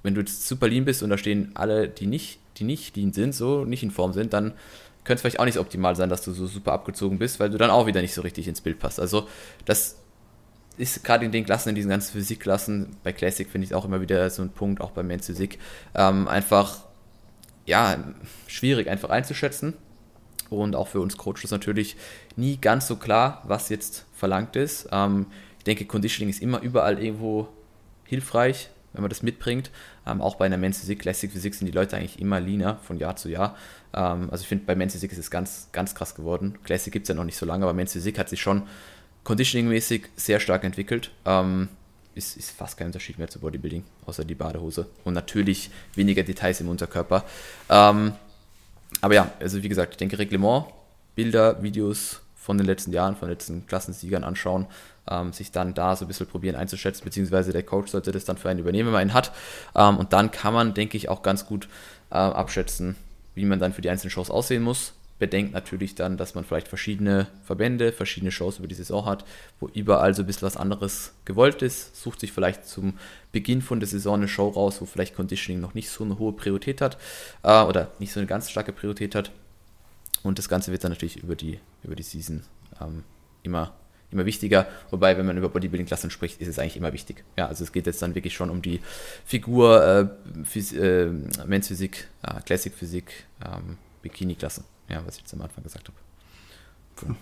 wenn du jetzt super lean bist und da stehen alle, die nicht, die nicht lean sind, so nicht in Form sind, dann könnte es vielleicht auch nicht optimal sein, dass du so super abgezogen bist, weil du dann auch wieder nicht so richtig ins Bild passt. Also das ist gerade in den Klassen, in diesen ganzen Physikklassen, bei Classic finde ich auch immer wieder so ein Punkt, auch bei Men's Physik, ähm, einfach, ja, schwierig einfach einzuschätzen. Und auch für uns Coaches natürlich nie ganz so klar, was jetzt verlangt ist. Ähm, ich denke, Conditioning ist immer überall irgendwo hilfreich, wenn man das mitbringt. Ähm, auch bei einer Men's Physik, Classic Physik sind die Leute eigentlich immer leaner von Jahr zu Jahr. Ähm, also ich finde, bei Men's Physik ist es ganz, ganz krass geworden. Classic gibt es ja noch nicht so lange, aber Men's Physik hat sich schon Conditioning-mäßig sehr stark entwickelt. Ähm, ist, ist fast kein Unterschied mehr zu Bodybuilding, außer die Badehose. Und natürlich weniger Details im Unterkörper. Ähm, aber ja, also wie gesagt, ich denke Reglement, Bilder, Videos von den letzten Jahren, von den letzten Klassensiegern anschauen, ähm, sich dann da so ein bisschen probieren einzuschätzen, beziehungsweise der Coach sollte das dann für einen übernehmen, wenn man ihn hat. Ähm, und dann kann man, denke ich, auch ganz gut äh, abschätzen, wie man dann für die einzelnen Shows aussehen muss bedenkt natürlich dann, dass man vielleicht verschiedene Verbände, verschiedene Shows über die Saison hat, wo überall so ein bisschen was anderes gewollt ist. Sucht sich vielleicht zum Beginn von der Saison eine Show raus, wo vielleicht Conditioning noch nicht so eine hohe Priorität hat äh, oder nicht so eine ganz starke Priorität hat. Und das Ganze wird dann natürlich über die, über die Season ähm, immer, immer wichtiger. Wobei, wenn man über Bodybuilding-Klassen spricht, ist es eigentlich immer wichtig. Ja, also es geht jetzt dann wirklich schon um die Figur, äh, Phys äh, Men's Physik, äh, Classic Physik, ähm, Bikini-Klassen. Ja, was ich jetzt am Anfang gesagt habe. Cool.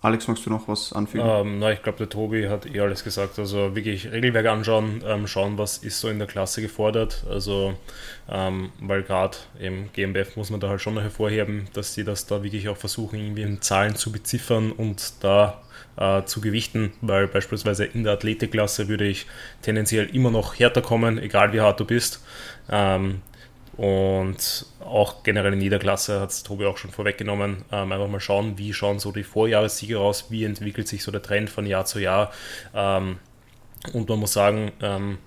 Alex, magst du noch was anfügen? Ähm, na, ich glaube, der Tobi hat eh alles gesagt. Also wirklich Regelwerk anschauen, ähm, schauen, was ist so in der Klasse gefordert. Also, ähm, weil gerade im GmbF muss man da halt schon noch hervorheben, dass sie das da wirklich auch versuchen, irgendwie in Zahlen zu beziffern und da äh, zu gewichten, weil beispielsweise in der Athletikklasse würde ich tendenziell immer noch härter kommen, egal wie hart du bist. Ähm, und auch generell in jeder Klasse hat es Tobi auch schon vorweggenommen. Ähm, einfach mal schauen, wie schauen so die Vorjahressiege aus, wie entwickelt sich so der Trend von Jahr zu Jahr. Ähm, und man muss sagen, ähm,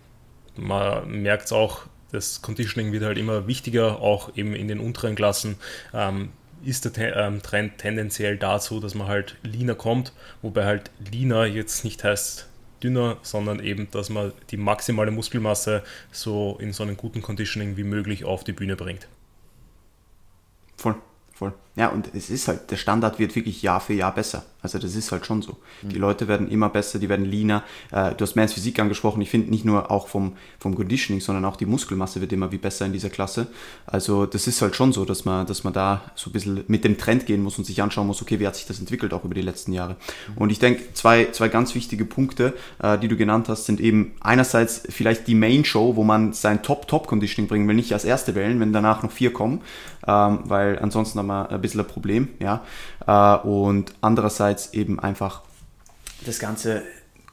man merkt es auch, das Conditioning wird halt immer wichtiger, auch eben in den unteren Klassen. Ähm, ist der ähm, Trend tendenziell dazu, dass man halt leaner kommt, wobei halt leaner jetzt nicht heißt dünner, sondern eben, dass man die maximale Muskelmasse so in so einem guten Conditioning wie möglich auf die Bühne bringt. Voll, voll. Ja, und es ist halt, der Standard wird wirklich Jahr für Jahr besser. Also das ist halt schon so. Die mhm. Leute werden immer besser, die werden leaner. Äh, du hast Mans Physik angesprochen. Ich finde nicht nur auch vom, vom Conditioning, sondern auch die Muskelmasse wird immer wie besser in dieser Klasse. Also das ist halt schon so, dass man, dass man da so ein bisschen mit dem Trend gehen muss und sich anschauen muss, okay, wie hat sich das entwickelt auch über die letzten Jahre. Mhm. Und ich denke, zwei, zwei ganz wichtige Punkte, äh, die du genannt hast, sind eben einerseits vielleicht die Main Show, wo man sein Top-Top-Conditioning bringen will, nicht als erste wählen, wenn danach noch vier kommen, ähm, weil ansonsten haben wir ein bisschen ein Problem, ja. Äh, und andererseits eben einfach das Ganze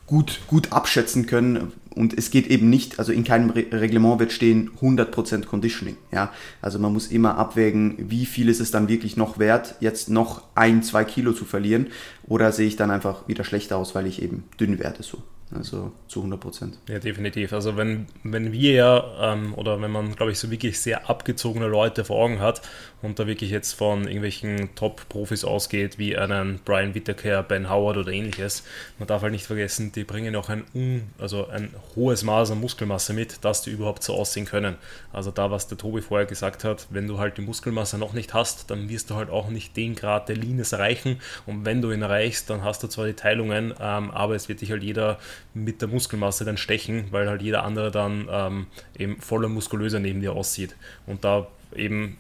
gut, gut abschätzen können. Und es geht eben nicht, also in keinem Re Reglement wird stehen 100% Conditioning. Ja? Also man muss immer abwägen, wie viel ist es dann wirklich noch wert, jetzt noch ein, zwei Kilo zu verlieren. Oder sehe ich dann einfach wieder schlechter aus, weil ich eben dünn werde. So. Also zu 100 Prozent. Ja, definitiv. Also wenn, wenn wir ja, ähm, oder wenn man, glaube ich, so wirklich sehr abgezogene Leute vor Augen hat und da wirklich jetzt von irgendwelchen Top-Profis ausgeht, wie einen Brian Whittaker, Ben Howard oder ähnliches, man darf halt nicht vergessen, die bringen auch ein, un, also ein hohes Maß an Muskelmasse mit, dass die überhaupt so aussehen können. Also da, was der Tobi vorher gesagt hat, wenn du halt die Muskelmasse noch nicht hast, dann wirst du halt auch nicht den Grad der Leanness erreichen und wenn du ihn erreichst, dann hast du zwar die Teilungen, ähm, aber es wird dich halt jeder mit der Muskelmasse dann stechen, weil halt jeder andere dann ähm, eben voller muskulöser neben dir aussieht. Und da eben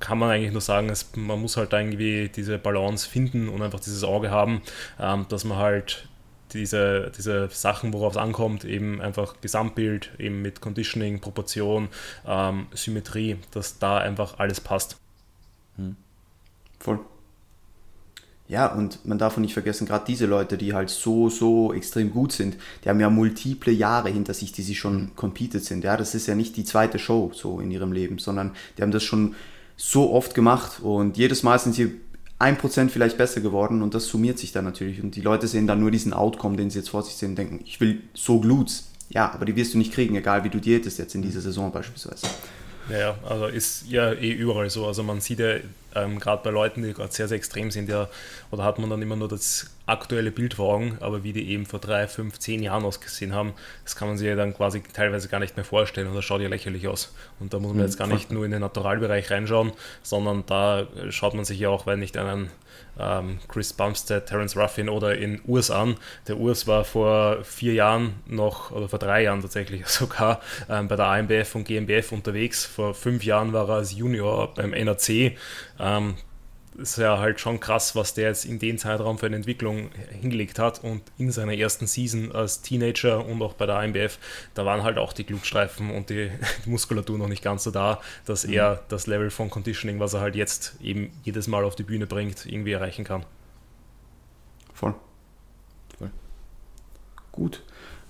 kann man eigentlich nur sagen, es, man muss halt irgendwie diese Balance finden und einfach dieses Auge haben, ähm, dass man halt diese, diese Sachen, worauf es ankommt, eben einfach Gesamtbild, eben mit Conditioning, Proportion, ähm, Symmetrie, dass da einfach alles passt. Hm. Voll. Ja, und man darf auch nicht vergessen, gerade diese Leute, die halt so, so extrem gut sind, die haben ja multiple Jahre hinter sich, die sie schon competed sind. Ja, das ist ja nicht die zweite Show so in ihrem Leben, sondern die haben das schon so oft gemacht und jedes Mal sind sie ein Prozent vielleicht besser geworden und das summiert sich dann natürlich und die Leute sehen dann nur diesen Outcome, den sie jetzt vor sich sehen und denken, ich will so Glutes. Ja, aber die wirst du nicht kriegen, egal wie du diätest jetzt in dieser Saison beispielsweise. Ja, also ist ja eh überall so. Also man sieht ja ähm, gerade bei Leuten, die gerade sehr, sehr extrem sind, ja, oder hat man dann immer nur das aktuelle Bild vor Augen, aber wie die eben vor drei, fünf, zehn Jahren ausgesehen haben, das kann man sich ja dann quasi teilweise gar nicht mehr vorstellen und das schaut ja lächerlich aus. Und da muss man mhm, jetzt gar nicht nur in den Naturalbereich reinschauen, sondern da schaut man sich ja auch, wenn nicht einen ähm, Chris Bumstead, Terence Ruffin oder in Urs an. Der Urs war vor vier Jahren noch, oder vor drei Jahren tatsächlich sogar, ähm, bei der AMBF und GmbF unterwegs. Vor fünf Jahren war er als Junior beim NAC. Ähm, ist ja halt schon krass, was der jetzt in den Zeitraum für eine Entwicklung hingelegt hat und in seiner ersten Season als Teenager und auch bei der AMBF, da waren halt auch die Glutstreifen und die, die Muskulatur noch nicht ganz so da, dass mhm. er das Level von Conditioning, was er halt jetzt eben jedes Mal auf die Bühne bringt, irgendwie erreichen kann. Voll. Voll. Gut.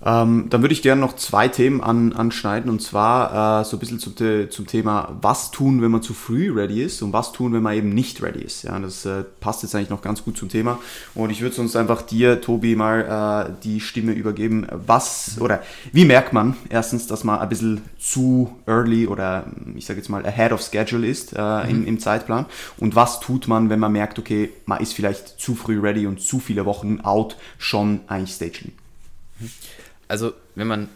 Ähm, dann würde ich gerne noch zwei Themen an, anschneiden und zwar äh, so ein bisschen zum, zum Thema, was tun, wenn man zu früh ready ist und was tun, wenn man eben nicht ready ist. Ja, das äh, passt jetzt eigentlich noch ganz gut zum Thema und ich würde sonst einfach dir, Tobi, mal äh, die Stimme übergeben. Was oder wie merkt man erstens, dass man ein bisschen zu early oder ich sage jetzt mal ahead of schedule ist äh, mhm. im, im Zeitplan und was tut man, wenn man merkt, okay, man ist vielleicht zu früh ready und zu viele Wochen out schon eigentlich Stage mhm also wenn man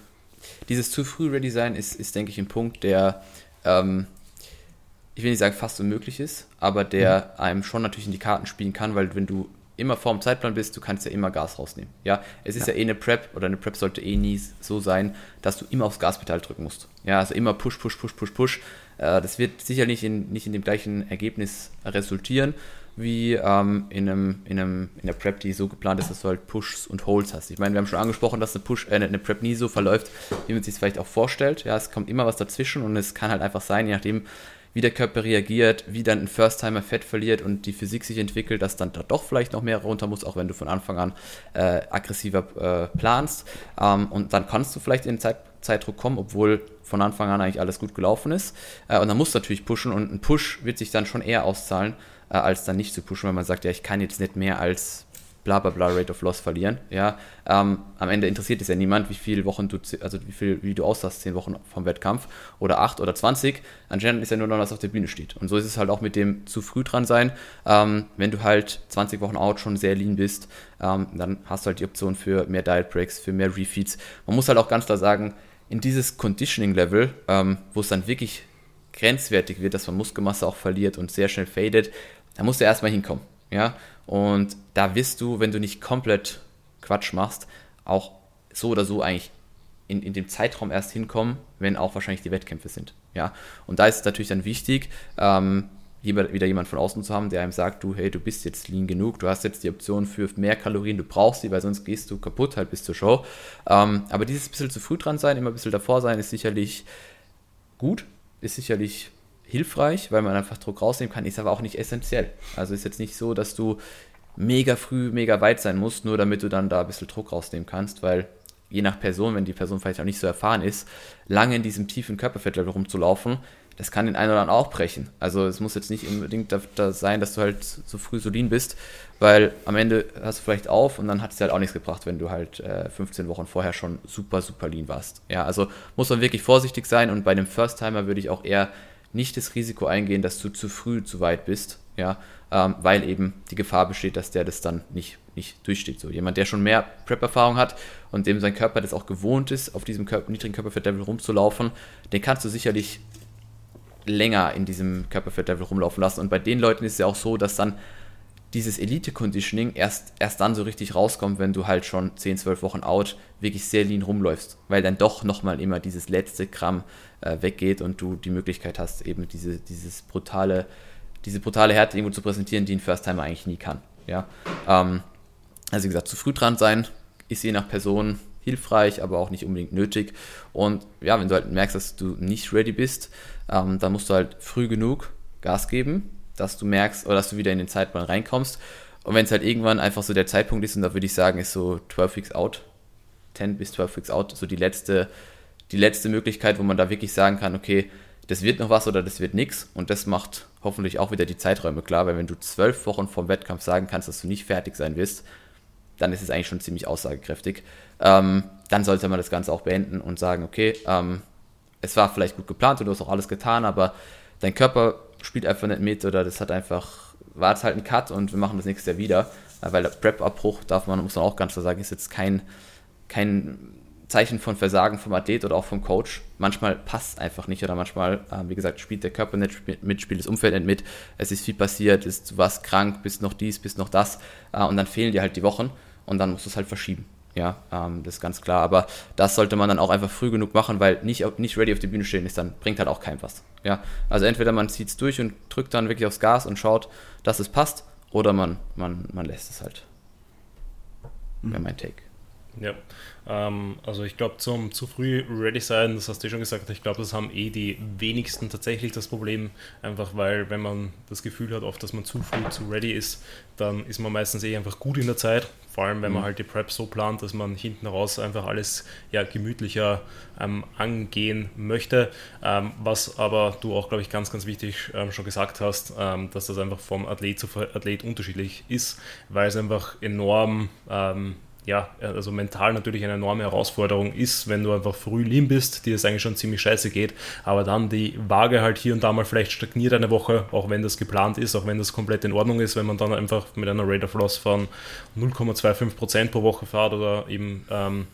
dieses zu früh ready sein ist, ist denke ich ein Punkt, der ähm, ich will nicht sagen fast unmöglich ist, aber der mhm. einem schon natürlich in die Karten spielen kann, weil wenn du immer vorm Zeitplan bist, du kannst ja immer Gas rausnehmen. Ja, es ist ja. ja eh eine Prep oder eine Prep sollte eh nie so sein, dass du immer aufs Gaspedal drücken musst. Ja, also immer Push, Push, Push, Push, Push. Äh, das wird sicherlich in, nicht in dem gleichen Ergebnis resultieren, wie ähm, in, einem, in, einem, in der Prep, die so geplant ist, dass du halt Pushs und Holds hast. Ich meine, wir haben schon angesprochen, dass eine, Push, äh, eine Prep nie so verläuft, wie man sich es vielleicht auch vorstellt. Ja, es kommt immer was dazwischen und es kann halt einfach sein, je nachdem, wie der Körper reagiert, wie dann ein First-Timer Fett verliert und die Physik sich entwickelt, dass dann da doch vielleicht noch mehr runter muss, auch wenn du von Anfang an äh, aggressiver äh, planst. Ähm, und dann kannst du vielleicht in den Zeit Zeitdruck kommen, obwohl von Anfang an eigentlich alles gut gelaufen ist. Äh, und dann musst du natürlich pushen und ein Push wird sich dann schon eher auszahlen, äh, als dann nicht zu pushen, weil man sagt, ja, ich kann jetzt nicht mehr als bla bla bla Rate of Loss verlieren. Ja, ähm, am Ende interessiert es ja niemand, wie viele Wochen du, also wie viel, wie du aussahst, 10 Wochen vom Wettkampf oder 8 oder 20. Anscheinend ist ja nur noch, was auf der Bühne steht. Und so ist es halt auch mit dem zu früh dran sein. Ähm, wenn du halt 20 Wochen out schon sehr lean bist, ähm, dann hast du halt die Option für mehr Diet Breaks, für mehr Refeeds. Man muss halt auch ganz klar sagen, in dieses Conditioning-Level, ähm, wo es dann wirklich grenzwertig wird, dass man Muskelmasse auch verliert und sehr schnell fadet, da musst du erstmal hinkommen. Ja? Und da wirst du, wenn du nicht komplett Quatsch machst, auch so oder so eigentlich in, in dem Zeitraum erst hinkommen, wenn auch wahrscheinlich die Wettkämpfe sind. Ja? Und da ist es natürlich dann wichtig, ähm, wieder jemand von außen zu haben, der einem sagt, du, hey, du bist jetzt lean genug, du hast jetzt die Option für mehr Kalorien, du brauchst sie, weil sonst gehst du kaputt halt bis zur Show. Ähm, aber dieses bisschen zu früh dran sein, immer ein bisschen davor sein, ist sicherlich gut, ist sicherlich hilfreich, weil man einfach Druck rausnehmen kann, ist aber auch nicht essentiell. Also ist jetzt nicht so, dass du mega früh, mega weit sein musst, nur damit du dann da ein bisschen Druck rausnehmen kannst, weil je nach Person, wenn die Person vielleicht auch nicht so erfahren ist, lange in diesem tiefen Körperfettlevel rumzulaufen, das kann den einen oder anderen auch brechen. Also es muss jetzt nicht unbedingt da, da sein, dass du halt so früh so lean bist, weil am Ende hast du vielleicht auf und dann hat es halt auch nichts gebracht, wenn du halt äh, 15 Wochen vorher schon super, super lean warst. Ja, also muss man wirklich vorsichtig sein und bei dem First-Timer würde ich auch eher nicht das Risiko eingehen, dass du zu früh zu weit bist, ja, ähm, weil eben die Gefahr besteht, dass der das dann nicht, nicht durchsteht. So jemand, der schon mehr Prep-Erfahrung hat und dem sein Körper das auch gewohnt ist, auf diesem Körper, niedrigen Körperfettlevel rumzulaufen, den kannst du sicherlich länger in diesem Körperfettlevel rumlaufen lassen. Und bei den Leuten ist es ja auch so, dass dann dieses Elite-Conditioning erst, erst dann so richtig rauskommt, wenn du halt schon 10, 12 Wochen out wirklich sehr lean rumläufst, weil dann doch nochmal immer dieses letzte Gramm äh, weggeht und du die Möglichkeit hast, eben diese, dieses brutale, diese brutale Härte irgendwo zu präsentieren, die ein First-Timer eigentlich nie kann. Ja? Ähm, also wie gesagt, zu früh dran sein ist je nach Person hilfreich, aber auch nicht unbedingt nötig. Und ja, wenn du halt merkst, dass du nicht ready bist, ähm, dann musst du halt früh genug Gas geben, dass du merkst oder dass du wieder in den Zeitplan reinkommst. Und wenn es halt irgendwann einfach so der Zeitpunkt ist, und da würde ich sagen, ist so 12 Weeks out, 10 bis 12 Weeks out, so die letzte, die letzte Möglichkeit, wo man da wirklich sagen kann, okay, das wird noch was oder das wird nichts. Und das macht hoffentlich auch wieder die Zeiträume klar, weil wenn du zwölf Wochen vom Wettkampf sagen kannst, dass du nicht fertig sein wirst, dann ist es eigentlich schon ziemlich aussagekräftig. Ähm, dann sollte man das Ganze auch beenden und sagen, okay, ähm, es war vielleicht gut geplant und du hast auch alles getan, aber dein Körper spielt einfach nicht mit oder das hat einfach, war es halt ein Cut und wir machen das nächste Jahr wieder. Weil der Prep-Abbruch, darf man, muss man auch ganz klar sagen, ist jetzt kein, kein Zeichen von Versagen vom Athlet oder auch vom Coach. Manchmal passt es einfach nicht oder manchmal, äh, wie gesagt, spielt der Körper nicht mit, spielt das Umfeld nicht mit. Es ist viel passiert, ist, du warst krank, bist noch dies, bist noch das äh, und dann fehlen dir halt die Wochen und dann musst du es halt verschieben. Ja, ähm, das ist ganz klar. Aber das sollte man dann auch einfach früh genug machen, weil nicht, nicht ready auf die Bühne stehen ist, dann bringt halt auch keinem was. Ja, also entweder man zieht es durch und drückt dann wirklich aufs Gas und schaut, dass es passt, oder man, man, man lässt es halt. Mhm. Wäre mein Take. Ja, also ich glaube, zum zu früh ready sein, das hast du schon gesagt, ich glaube, das haben eh die wenigsten tatsächlich das Problem, einfach weil, wenn man das Gefühl hat, oft, dass man zu früh zu ready ist, dann ist man meistens eh einfach gut in der Zeit, vor allem wenn man mhm. halt die Prep so plant, dass man hinten raus einfach alles ja, gemütlicher ähm, angehen möchte, ähm, was aber du auch, glaube ich, ganz, ganz wichtig ähm, schon gesagt hast, ähm, dass das einfach vom Athlet zu Athlet unterschiedlich ist, weil es einfach enorm ähm, ja, also mental natürlich eine enorme Herausforderung ist, wenn du einfach früh lean bist, die es eigentlich schon ziemlich scheiße geht, aber dann die Waage halt hier und da mal vielleicht stagniert eine Woche, auch wenn das geplant ist, auch wenn das komplett in Ordnung ist, wenn man dann einfach mit einer Rate of Loss von 0,25% pro Woche fährt oder eben ähm,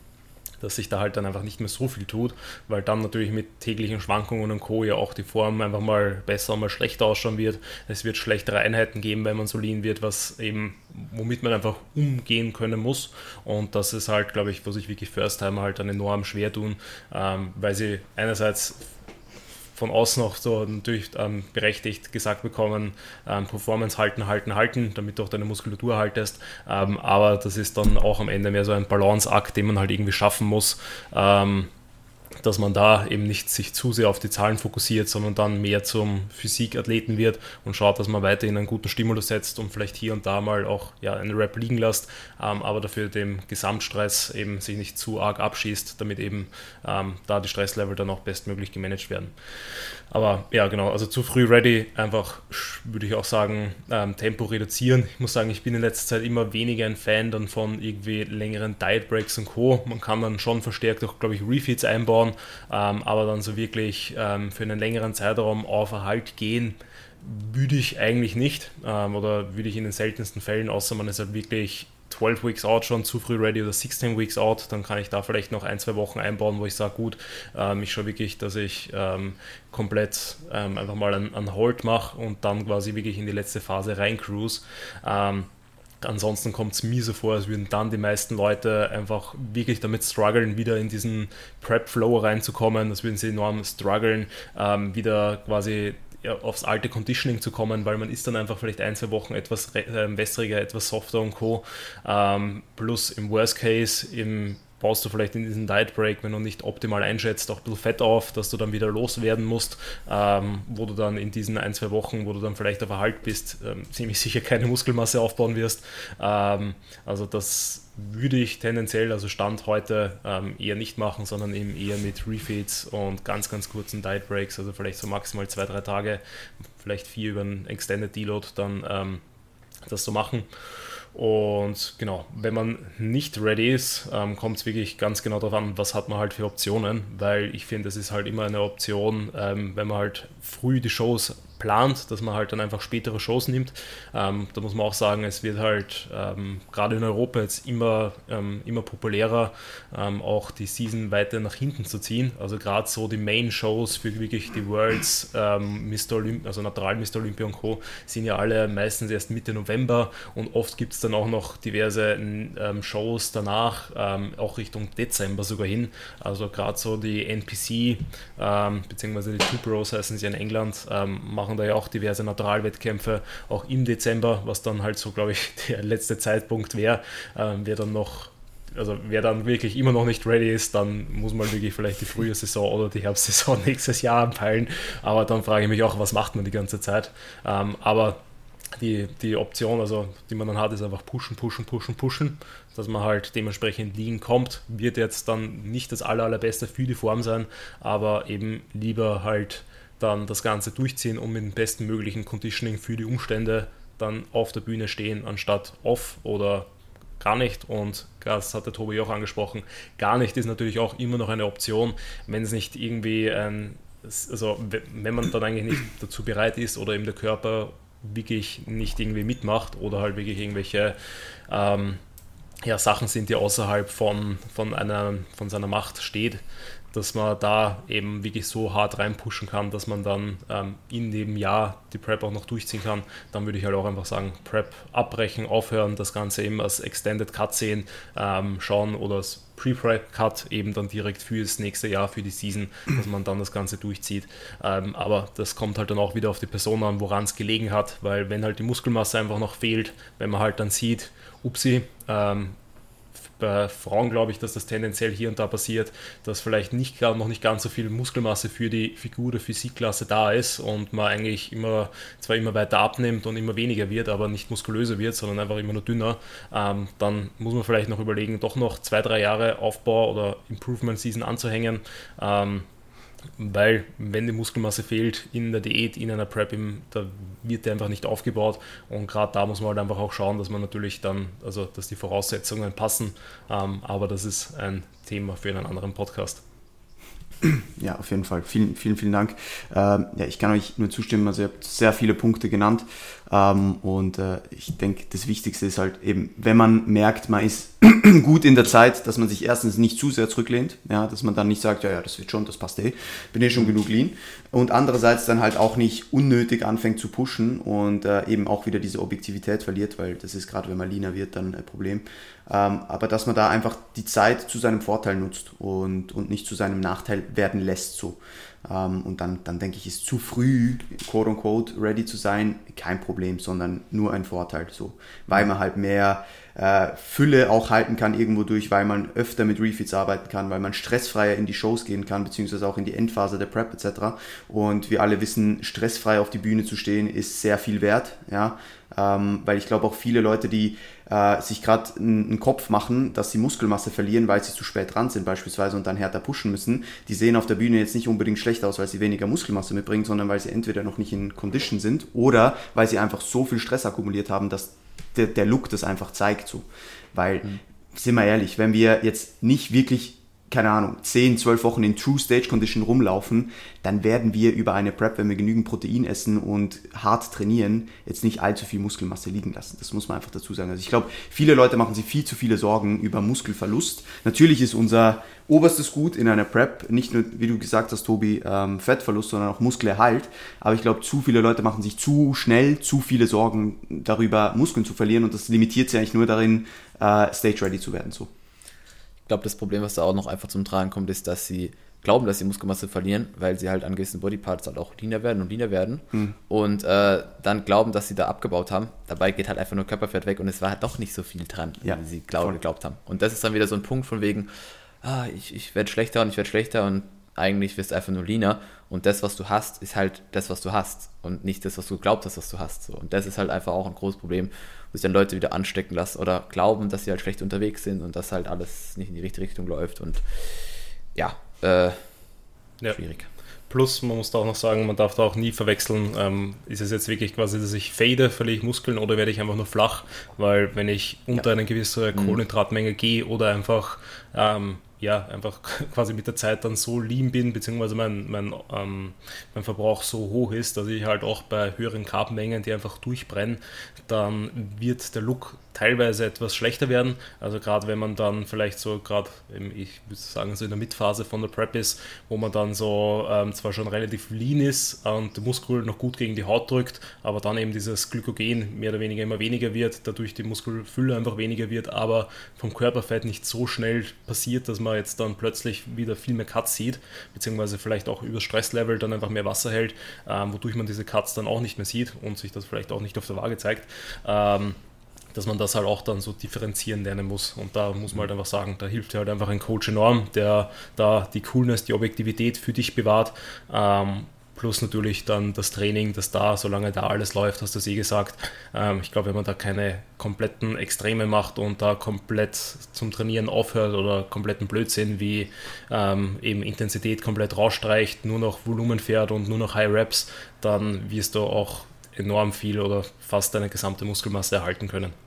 dass sich da halt dann einfach nicht mehr so viel tut, weil dann natürlich mit täglichen Schwankungen und Co. ja auch die Form einfach mal besser und mal schlechter ausschauen wird. Es wird schlechtere Einheiten geben, wenn man so lean wird, was eben, womit man einfach umgehen können muss. Und das ist halt, glaube ich, wo sich wirklich First-Timer halt dann enorm schwer tun, ähm, weil sie einerseits von außen auch so natürlich ähm, berechtigt gesagt bekommen, ähm, Performance halten, halten, halten, damit du auch deine Muskulatur haltest. Ähm, aber das ist dann auch am Ende mehr so ein Balanceakt, den man halt irgendwie schaffen muss. Ähm, dass man da eben nicht sich zu sehr auf die Zahlen fokussiert, sondern dann mehr zum Physikathleten wird und schaut, dass man weiterhin einen guten Stimulus setzt und vielleicht hier und da mal auch ja, einen Rap liegen lässt, ähm, aber dafür dem Gesamtstress eben sich nicht zu arg abschießt, damit eben ähm, da die Stresslevel dann auch bestmöglich gemanagt werden. Aber ja, genau, also zu früh ready, einfach würde ich auch sagen, ähm, Tempo reduzieren. Ich muss sagen, ich bin in letzter Zeit immer weniger ein Fan dann von irgendwie längeren Diet Breaks und Co. Man kann dann schon verstärkt auch, glaube ich, Refeeds einbauen, ähm, aber dann so wirklich ähm, für einen längeren Zeitraum auf Erhalt gehen, würde ich eigentlich nicht ähm, oder würde ich in den seltensten Fällen, außer man ist halt wirklich 12 Weeks out schon zu früh ready oder 16 Weeks out, dann kann ich da vielleicht noch ein, zwei Wochen einbauen, wo ich sage, gut, ähm, ich schaue wirklich, dass ich ähm, komplett ähm, einfach mal einen, Hold mache und dann quasi wirklich in die letzte Phase rein cruise. Ähm, ansonsten kommt es mir so vor, als würden dann die meisten Leute einfach wirklich damit strugglen, wieder in diesen Prep-Flow reinzukommen. Das würden sie enorm strugglen, ähm, wieder quasi aufs alte Conditioning zu kommen, weil man ist dann einfach vielleicht ein, zwei Wochen etwas äh, wässriger, etwas softer und co. Ähm, plus im Worst Case, im baust du vielleicht in diesen Diet Break, wenn du nicht optimal einschätzt, auch ein bisschen Fett auf, dass du dann wieder loswerden musst, ähm, wo du dann in diesen ein, zwei Wochen, wo du dann vielleicht auf Erhalt bist, ähm, ziemlich sicher keine Muskelmasse aufbauen wirst. Ähm, also das würde ich tendenziell, also Stand heute, ähm, eher nicht machen, sondern eben eher mit Refeeds und ganz, ganz kurzen Diet Breaks, also vielleicht so maximal zwei, drei Tage, vielleicht vier über einen Extended Deload, dann ähm, das so machen. Und genau, wenn man nicht ready ist, ähm, kommt es wirklich ganz genau darauf an, was hat man halt für Optionen, weil ich finde, es ist halt immer eine Option, ähm, wenn man halt früh die Shows plant, dass man halt dann einfach spätere Shows nimmt. Ähm, da muss man auch sagen, es wird halt ähm, gerade in Europa jetzt immer, ähm, immer populärer, ähm, auch die Season weiter nach hinten zu ziehen. Also gerade so die Main-Shows für wirklich die Worlds, ähm, Mr. Olymp also Natural Mr. Olympia und Co. sind ja alle meistens erst Mitte November und oft gibt es dann auch noch diverse ähm, Shows danach, auch Richtung Dezember sogar hin. Also gerade so die NPC, beziehungsweise die Two Bros heißen sie in England, machen machen da ja auch diverse Naturalwettkämpfe, auch im Dezember, was dann halt so, glaube ich, der letzte Zeitpunkt wäre, äh, wer dann noch also wer dann wirklich immer noch nicht ready ist, dann muss man wirklich vielleicht die frühe Saison oder die Herbstsaison nächstes Jahr anpeilen. Aber dann frage ich mich auch, was macht man die ganze Zeit? Ähm, aber die, die Option, also die man dann hat, ist einfach pushen, pushen, pushen, pushen, dass man halt dementsprechend liegen kommt. Wird jetzt dann nicht das aller, allerbeste für die Form sein, aber eben lieber halt dann das Ganze durchziehen und mit dem besten möglichen Conditioning für die Umstände dann auf der Bühne stehen, anstatt off oder gar nicht. Und das hat der Tobi auch angesprochen. Gar nicht ist natürlich auch immer noch eine Option, wenn es nicht irgendwie ein, also wenn man dann eigentlich nicht dazu bereit ist oder eben der Körper wirklich nicht irgendwie mitmacht oder halt wirklich irgendwelche ähm, ja, Sachen sind, die außerhalb von, von, einer, von seiner Macht steht, dass man da eben wirklich so hart reinpushen kann, dass man dann ähm, in dem Jahr die Prep auch noch durchziehen kann, dann würde ich halt auch einfach sagen, Prep abbrechen, aufhören, das Ganze eben als Extended Cut sehen, ähm, schauen oder als Pre-Prep-Cut eben dann direkt für das nächste Jahr, für die Season, dass man dann das Ganze durchzieht. Ähm, aber das kommt halt dann auch wieder auf die Person an, woran es gelegen hat, weil wenn halt die Muskelmasse einfach noch fehlt, wenn man halt dann sieht, upsi, ähm, bei Frauen glaube ich, dass das tendenziell hier und da passiert, dass vielleicht nicht noch nicht ganz so viel Muskelmasse für die Figur der Physikklasse da ist und man eigentlich immer zwar immer weiter abnimmt und immer weniger wird, aber nicht muskulöser wird, sondern einfach immer nur dünner, ähm, dann muss man vielleicht noch überlegen, doch noch zwei, drei Jahre Aufbau oder Improvement Season anzuhängen. Ähm, weil wenn die Muskelmasse fehlt in der Diät, in einer Prep, da wird der einfach nicht aufgebaut und gerade da muss man halt einfach auch schauen, dass man natürlich dann, also dass die Voraussetzungen passen, ähm, aber das ist ein Thema für einen anderen Podcast. Ja, auf jeden Fall. Vielen, vielen, vielen Dank. Ähm, ja, ich kann euch nur zustimmen. Also ihr habt sehr viele Punkte genannt. Ähm, und äh, ich denke, das Wichtigste ist halt eben, wenn man merkt, man ist gut in der Zeit, dass man sich erstens nicht zu sehr zurücklehnt, ja, dass man dann nicht sagt, ja, ja, das wird schon, das passt eh, bin eh schon genug lean. Und andererseits dann halt auch nicht unnötig anfängt zu pushen und äh, eben auch wieder diese Objektivität verliert, weil das ist gerade, wenn man leaner wird, dann ein Problem. Ähm, aber dass man da einfach die Zeit zu seinem Vorteil nutzt und, und nicht zu seinem Nachteil werden lässt so. Ähm, und dann, dann denke ich, ist zu früh, quote unquote, ready zu sein, kein Problem, sondern nur ein Vorteil so. Weil man halt mehr äh, Fülle auch halten kann irgendwo durch, weil man öfter mit Refeeds arbeiten kann, weil man stressfreier in die Shows gehen kann, beziehungsweise auch in die Endphase der Prep etc. Und wir alle wissen, stressfrei auf die Bühne zu stehen ist sehr viel wert, ja. Ähm, weil ich glaube auch viele Leute, die äh, sich gerade einen Kopf machen, dass sie Muskelmasse verlieren, weil sie zu spät dran sind beispielsweise und dann härter pushen müssen, die sehen auf der Bühne jetzt nicht unbedingt schlecht aus, weil sie weniger Muskelmasse mitbringen, sondern weil sie entweder noch nicht in Condition sind oder weil sie einfach so viel Stress akkumuliert haben, dass der, der Look das einfach zeigt. So. Weil, mhm. sind wir ehrlich, wenn wir jetzt nicht wirklich keine Ahnung, 10, 12 Wochen in True Stage Condition rumlaufen, dann werden wir über eine Prep, wenn wir genügend Protein essen und hart trainieren, jetzt nicht allzu viel Muskelmasse liegen lassen. Das muss man einfach dazu sagen. Also ich glaube, viele Leute machen sich viel zu viele Sorgen über Muskelverlust. Natürlich ist unser oberstes Gut in einer Prep nicht nur, wie du gesagt hast, Tobi, ähm, Fettverlust, sondern auch Muskelerhalt. Aber ich glaube, zu viele Leute machen sich zu schnell zu viele Sorgen darüber, Muskeln zu verlieren und das limitiert sie eigentlich nur darin, äh, stage ready zu werden. So. Ich glaube, das Problem, was da auch noch einfach zum Tragen kommt, ist, dass sie glauben, dass sie Muskelmasse verlieren, weil sie halt an gewissen Bodyparts halt auch leaner werden und leaner werden mhm. und äh, dann glauben, dass sie da abgebaut haben. Dabei geht halt einfach nur Körperfett weg und es war halt doch nicht so viel dran, ja, wie sie glaub, geglaubt haben. Und das ist dann wieder so ein Punkt von wegen, ah, ich, ich werde schlechter und ich werde schlechter und eigentlich wirst du einfach nur leaner und das, was du hast, ist halt das, was du hast und nicht das, was du glaubt hast, was du hast. So. Und das ist halt einfach auch ein großes Problem, wo sich dann Leute wieder anstecken lassen oder glauben, dass sie halt schlecht unterwegs sind und dass halt alles nicht in die richtige Richtung läuft und ja, äh, ja. schwierig. Plus, man muss da auch noch sagen, man darf da auch nie verwechseln, ähm, ist es jetzt wirklich quasi, dass ich fade, verliere ich Muskeln oder werde ich einfach nur flach, weil wenn ich unter ja. eine gewisse mhm. Kohlenhydratmenge gehe oder einfach ähm, ja, einfach quasi mit der Zeit dann so lean bin, beziehungsweise mein, mein, ähm, mein Verbrauch so hoch ist, dass ich halt auch bei höheren Carbmengen, die einfach durchbrennen, dann wird der Look teilweise etwas schlechter werden. Also gerade wenn man dann vielleicht so gerade, ich würde sagen, so in der Mitphase von der Prep ist, wo man dann so ähm, zwar schon relativ lean ist und der Muskel noch gut gegen die Haut drückt, aber dann eben dieses Glykogen mehr oder weniger immer weniger wird, dadurch die Muskelfülle einfach weniger wird, aber vom Körperfett nicht so schnell passiert, dass man jetzt dann plötzlich wieder viel mehr Cuts sieht, beziehungsweise vielleicht auch über Stresslevel dann einfach mehr Wasser hält, ähm, wodurch man diese Cuts dann auch nicht mehr sieht und sich das vielleicht auch nicht auf der Waage zeigt. Ähm, dass man das halt auch dann so differenzieren lernen muss. Und da muss man halt einfach sagen, da hilft halt einfach ein Coach enorm, der da die Coolness, die Objektivität für dich bewahrt. Ähm, plus natürlich dann das Training, das da, solange da alles läuft, hast du es eh gesagt. Ähm, ich glaube, wenn man da keine kompletten Extreme macht und da komplett zum Trainieren aufhört oder kompletten Blödsinn wie ähm, eben Intensität komplett rausstreicht, nur noch Volumen fährt und nur noch High Reps, dann wirst du auch enorm viel oder fast deine gesamte Muskelmasse erhalten können.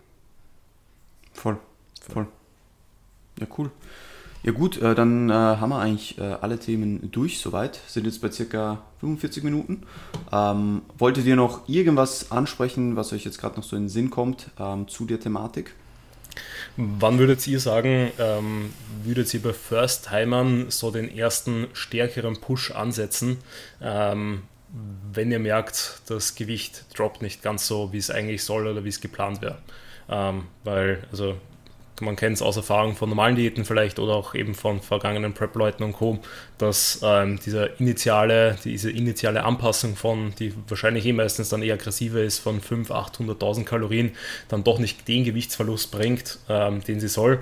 Voll, voll. Ja, cool. Ja gut, äh, dann äh, haben wir eigentlich äh, alle Themen durch soweit. Sind jetzt bei circa 45 Minuten. Ähm, wolltet ihr noch irgendwas ansprechen, was euch jetzt gerade noch so in den Sinn kommt ähm, zu der Thematik? Wann würdet ihr sagen, ähm, würdet ihr bei First-Timern so den ersten stärkeren Push ansetzen, ähm, wenn ihr merkt, das Gewicht droppt nicht ganz so, wie es eigentlich soll oder wie es geplant wäre? Ähm, weil, also man kennt es aus Erfahrung von normalen Diäten vielleicht oder auch eben von vergangenen Prep-Leuten und Co., dass ähm, diese, initiale, diese initiale Anpassung von, die wahrscheinlich eh meistens dann eher aggressiver ist, von 500.000, 800.000 Kalorien, dann doch nicht den Gewichtsverlust bringt, ähm, den sie soll.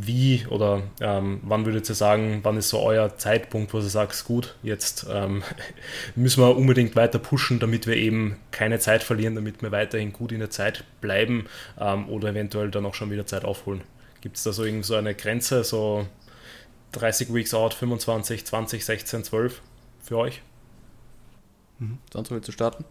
Wie oder ähm, wann würdet ihr sagen, wann ist so euer Zeitpunkt, wo ihr sagt, gut, jetzt ähm, müssen wir unbedingt weiter pushen, damit wir eben keine Zeit verlieren, damit wir weiterhin gut in der Zeit bleiben ähm, oder eventuell dann auch schon wieder Zeit aufholen? Gibt es da so, irgend so eine Grenze, so 30 Weeks out, 25, 20, 16, 12 für euch? Mhm. Sonst willst du starten?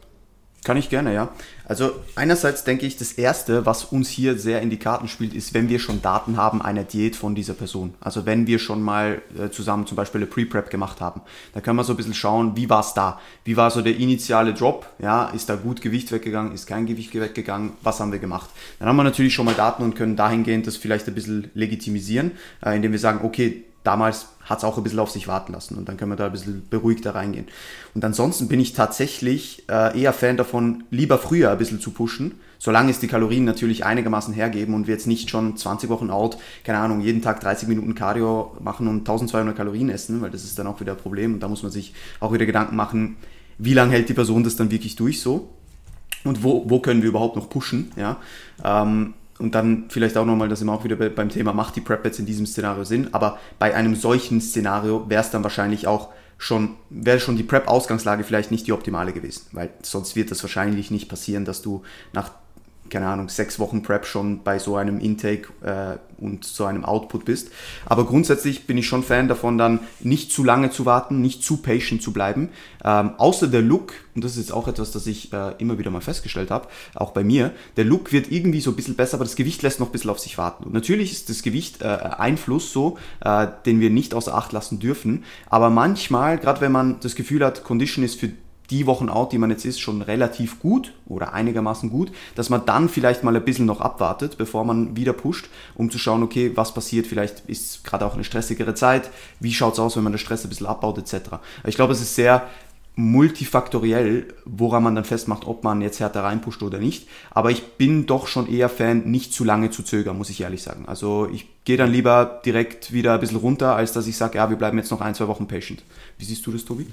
Kann ich gerne, ja. Also einerseits denke ich, das Erste, was uns hier sehr in die Karten spielt, ist, wenn wir schon Daten haben einer Diät von dieser Person. Also wenn wir schon mal äh, zusammen zum Beispiel eine Pre-Prep gemacht haben. Da können wir so ein bisschen schauen, wie war es da? Wie war so der initiale Drop? Ja, ist da gut Gewicht weggegangen? Ist kein Gewicht weggegangen? Was haben wir gemacht? Dann haben wir natürlich schon mal Daten und können dahingehend das vielleicht ein bisschen legitimisieren, äh, indem wir sagen, okay, damals hat es auch ein bisschen auf sich warten lassen und dann können wir da ein bisschen beruhigter reingehen. Und ansonsten bin ich tatsächlich äh, eher Fan davon, lieber früher ein bisschen zu pushen, solange es die Kalorien natürlich einigermaßen hergeben und wir jetzt nicht schon 20 Wochen out, keine Ahnung, jeden Tag 30 Minuten Cardio machen und 1200 Kalorien essen, weil das ist dann auch wieder ein Problem und da muss man sich auch wieder Gedanken machen, wie lange hält die Person das dann wirklich durch so und wo, wo können wir überhaupt noch pushen, ja. Ähm, und dann vielleicht auch nochmal, dass wir auch wieder beim Thema macht die Prep jetzt in diesem Szenario Sinn, aber bei einem solchen Szenario wäre es dann wahrscheinlich auch schon, wäre schon die Prep-Ausgangslage vielleicht nicht die optimale gewesen, weil sonst wird das wahrscheinlich nicht passieren, dass du nach keine Ahnung, sechs Wochen Prep schon bei so einem Intake äh, und so einem Output bist. Aber grundsätzlich bin ich schon Fan davon, dann nicht zu lange zu warten, nicht zu patient zu bleiben. Ähm, außer der Look, und das ist jetzt auch etwas, das ich äh, immer wieder mal festgestellt habe, auch bei mir, der Look wird irgendwie so ein bisschen besser, aber das Gewicht lässt noch ein bisschen auf sich warten. Und natürlich ist das Gewicht äh, Einfluss so, äh, den wir nicht außer Acht lassen dürfen. Aber manchmal, gerade wenn man das Gefühl hat, Condition ist für die Wochen out, die man jetzt ist, schon relativ gut oder einigermaßen gut, dass man dann vielleicht mal ein bisschen noch abwartet, bevor man wieder pusht, um zu schauen, okay, was passiert, vielleicht ist gerade auch eine stressigere Zeit, wie schaut es aus, wenn man den Stress ein bisschen abbaut, etc. Ich glaube, es ist sehr multifaktoriell, woran man dann festmacht, ob man jetzt härter reinpusht oder nicht. Aber ich bin doch schon eher Fan, nicht zu lange zu zögern, muss ich ehrlich sagen. Also ich gehe dann lieber direkt wieder ein bisschen runter, als dass ich sage, ja, wir bleiben jetzt noch ein, zwei Wochen patient. Wie siehst du das, Tobi?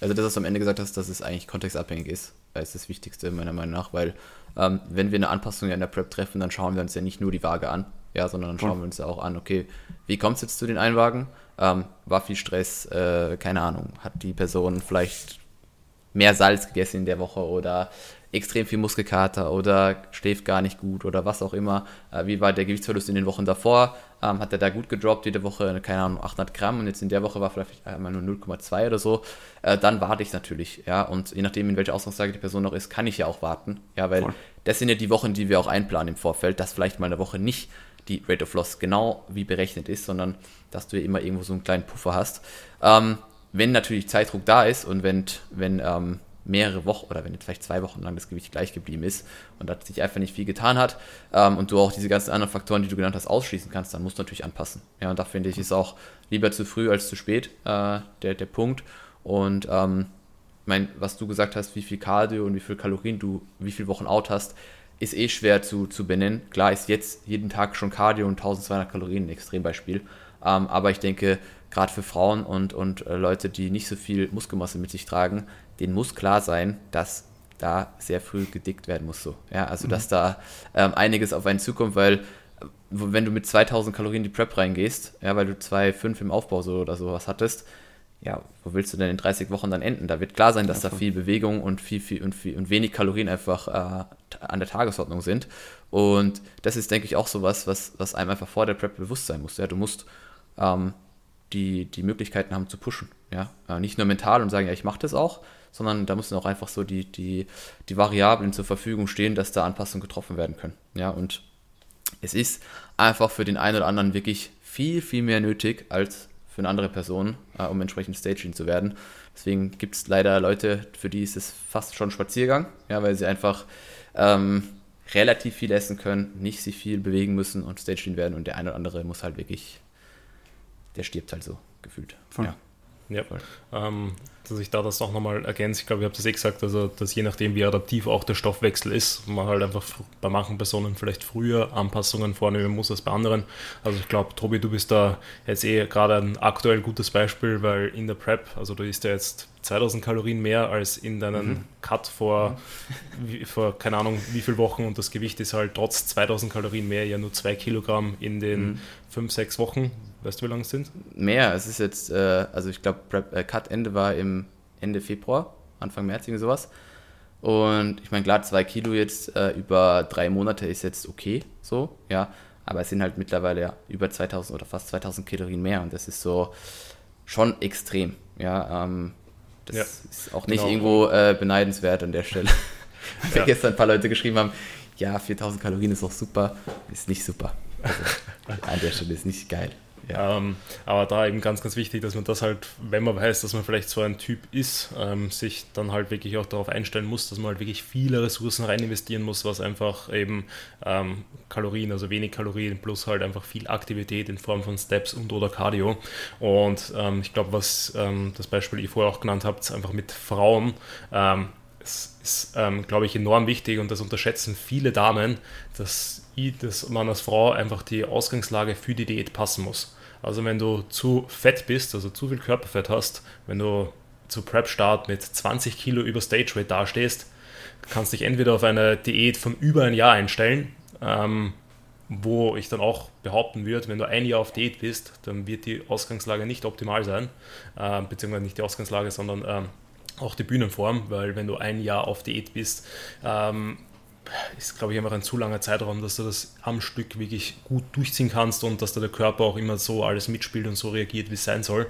Also das, was du am Ende gesagt hast, dass es eigentlich kontextabhängig ist, ist das Wichtigste meiner Meinung nach, weil ähm, wenn wir eine Anpassung in der Prep treffen, dann schauen wir uns ja nicht nur die Waage an, ja, sondern dann schauen wir uns ja auch an, okay, wie kommt es jetzt zu den Einwagen? Ähm, war viel Stress, äh, keine Ahnung, hat die Person vielleicht mehr Salz gegessen in der Woche oder extrem viel Muskelkater oder schläft gar nicht gut oder was auch immer. Äh, wie war der Gewichtsverlust in den Wochen davor? Ähm, hat er da gut gedroppt, jede Woche, keine Ahnung, 800 Gramm und jetzt in der Woche war vielleicht einmal nur 0,2 oder so. Äh, dann warte ich natürlich, ja. Und je nachdem, in welcher Ausgangslage die Person noch ist, kann ich ja auch warten, ja, weil Voll. das sind ja die Wochen, die wir auch einplanen im Vorfeld, dass vielleicht mal eine Woche nicht die Rate of Loss genau wie berechnet ist, sondern dass du ja immer irgendwo so einen kleinen Puffer hast. Ähm, wenn natürlich Zeitdruck da ist und wenn, wenn ähm, mehrere Wochen oder wenn jetzt vielleicht zwei Wochen lang das Gewicht gleich geblieben ist und da sich einfach nicht viel getan hat ähm, und du auch diese ganzen anderen Faktoren, die du genannt hast, ausschließen kannst, dann musst du natürlich anpassen. Ja, und da finde ich, ist auch lieber zu früh als zu spät äh, der, der Punkt. Und ähm, mein, was du gesagt hast, wie viel Cardio und wie viel Kalorien du, wie viele Wochen out hast, ist eh schwer zu, zu benennen. Klar ist jetzt jeden Tag schon Cardio und 1200 Kalorien ein Extrembeispiel. Ähm, aber ich denke, gerade für Frauen und, und äh, Leute, die nicht so viel Muskelmasse mit sich tragen, denen muss klar sein, dass da sehr früh gedickt werden muss. So. Ja, also mhm. dass da ähm, einiges auf einen zukommt, weil wenn du mit 2000 Kalorien in die Prep reingehst, ja, weil du 2,5 im Aufbau so oder sowas hattest, ja, wo willst du denn in 30 Wochen dann enden? Da wird klar sein, dass da viel Bewegung und viel, viel und, viel, und wenig Kalorien einfach äh, an der Tagesordnung sind. Und das ist, denke ich, auch so was, was, was einem einfach vor der Prep bewusst sein muss. Ja, du musst ähm, die, die Möglichkeiten haben zu pushen. Ja, äh, nicht nur mental und sagen, ja, ich mache das auch, sondern da müssen auch einfach so die, die, die Variablen zur Verfügung stehen, dass da Anpassungen getroffen werden können. Ja, und es ist einfach für den einen oder anderen wirklich viel, viel mehr nötig als für eine andere Person, äh, um entsprechend Staging zu werden. Deswegen gibt es leider Leute, für die ist es fast schon Spaziergang, ja, weil sie einfach ähm, relativ viel essen können, nicht sich viel bewegen müssen und Staging werden und der eine oder andere muss halt wirklich, der stirbt halt so gefühlt. Voll. Ja. Ja, ähm, dass ich da das auch nochmal ergänze. Ich glaube, ich habe das eh gesagt, also dass je nachdem, wie adaptiv auch der Stoffwechsel ist, man halt einfach bei manchen Personen vielleicht früher Anpassungen vornehmen muss als bei anderen. Also ich glaube, Tobi, du bist da jetzt eh gerade ein aktuell gutes Beispiel, weil in der Prep, also du isst ja jetzt 2000 Kalorien mehr als in deinem mhm. Cut vor, mhm. wie, vor, keine Ahnung, wie viele Wochen und das Gewicht ist halt trotz 2000 Kalorien mehr ja nur 2 Kilogramm in den 5, mhm. 6 Wochen. Weißt du, wie lange es sind? Mehr, es ist jetzt, äh, also ich glaube, äh, Cut-Ende war im Ende Februar, Anfang März, irgendwie sowas. Und ich meine, klar, 2 Kilo jetzt äh, über drei Monate ist jetzt okay, so, ja. Aber es sind halt mittlerweile ja über 2000 oder fast 2000 Kalorien mehr und das ist so schon extrem, ja. Ähm, das ja, ist auch nicht genau. irgendwo äh, beneidenswert an der Stelle. Weil ja. gestern ein paar Leute geschrieben haben, ja, 4000 Kalorien ist auch super, ist nicht super. Also, an der Stelle ist nicht geil. Ja. Ähm, aber da eben ganz, ganz wichtig, dass man das halt, wenn man weiß, dass man vielleicht so ein Typ ist, ähm, sich dann halt wirklich auch darauf einstellen muss, dass man halt wirklich viele Ressourcen rein investieren muss, was einfach eben ähm, Kalorien, also wenig Kalorien plus halt einfach viel Aktivität in Form von Steps und oder Cardio. Und ähm, ich glaube, was ähm, das Beispiel ihr vorher auch genannt habt, einfach mit Frauen, ähm, es ist, glaube ich, enorm wichtig und das unterschätzen viele Damen, dass, ich, dass man als Frau einfach die Ausgangslage für die Diät passen muss. Also wenn du zu fett bist, also zu viel Körperfett hast, wenn du zu Prep-Start mit 20 Kilo über Stage Weight dastehst, kannst dich entweder auf eine Diät von über ein Jahr einstellen, ähm, wo ich dann auch behaupten würde, wenn du ein Jahr auf Diät bist, dann wird die Ausgangslage nicht optimal sein, äh, beziehungsweise nicht die Ausgangslage, sondern ähm, auch die Bühnenform, weil wenn du ein Jahr auf Diät bist, ähm, ist, glaube ich, einfach ein zu langer Zeitraum, dass du das am Stück wirklich gut durchziehen kannst und dass da der Körper auch immer so alles mitspielt und so reagiert, wie es sein soll.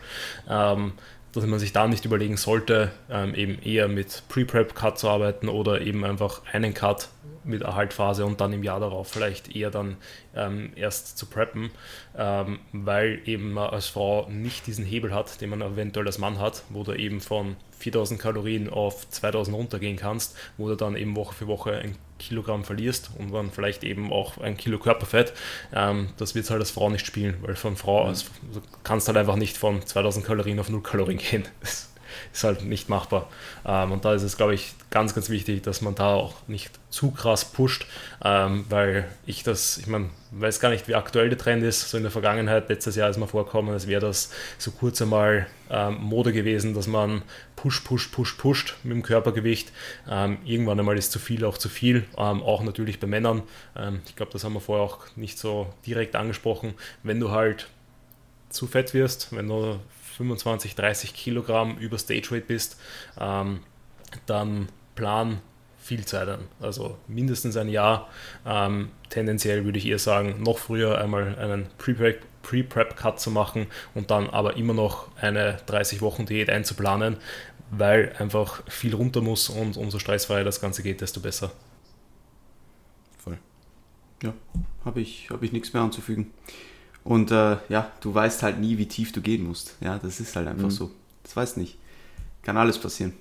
Ähm, dass man sich da nicht überlegen sollte, ähm, eben eher mit Pre-Prep-Cut zu arbeiten oder eben einfach einen Cut mit Erhaltphase und dann im Jahr darauf vielleicht eher dann ähm, erst zu preppen, ähm, weil eben man als Frau nicht diesen Hebel hat, den man eventuell als Mann hat, wo du eben von 4000 Kalorien auf 2000 runtergehen kannst, wo du dann eben Woche für Woche ein Kilogramm verlierst und dann vielleicht eben auch ein Kilo Körperfett. Ähm, das wird halt als Frau nicht spielen, weil von Frau aus kannst halt einfach nicht von 2000 Kalorien auf 0 Kalorien gehen. ist halt nicht machbar. Ähm, und da ist es, glaube ich, ganz, ganz wichtig, dass man da auch nicht zu krass pusht, ähm, weil ich das, ich meine, weiß gar nicht, wie aktuell der Trend ist. So in der Vergangenheit, letztes Jahr ist mir vorgekommen, als wäre das so kurz einmal ähm, Mode gewesen, dass man push, push, push, pusht mit dem Körpergewicht. Irgendwann einmal ist zu viel auch zu viel, auch natürlich bei Männern. Ich glaube, das haben wir vorher auch nicht so direkt angesprochen. Wenn du halt zu fett wirst, wenn du 25, 30 Kilogramm über Stage Weight bist, ähm, dann plan viel Zeit an. Also mindestens ein Jahr. Ähm, tendenziell würde ich eher sagen, noch früher einmal einen Pre-Prep-Cut zu machen und dann aber immer noch eine 30-Wochen-Diät einzuplanen, weil einfach viel runter muss und umso stressfreier das Ganze geht, desto besser. Voll. Ja, habe ich, hab ich nichts mehr anzufügen. Und äh, ja, du weißt halt nie, wie tief du gehen musst. Ja, das ist halt einfach mhm. so. Das weiß nicht. Kann alles passieren.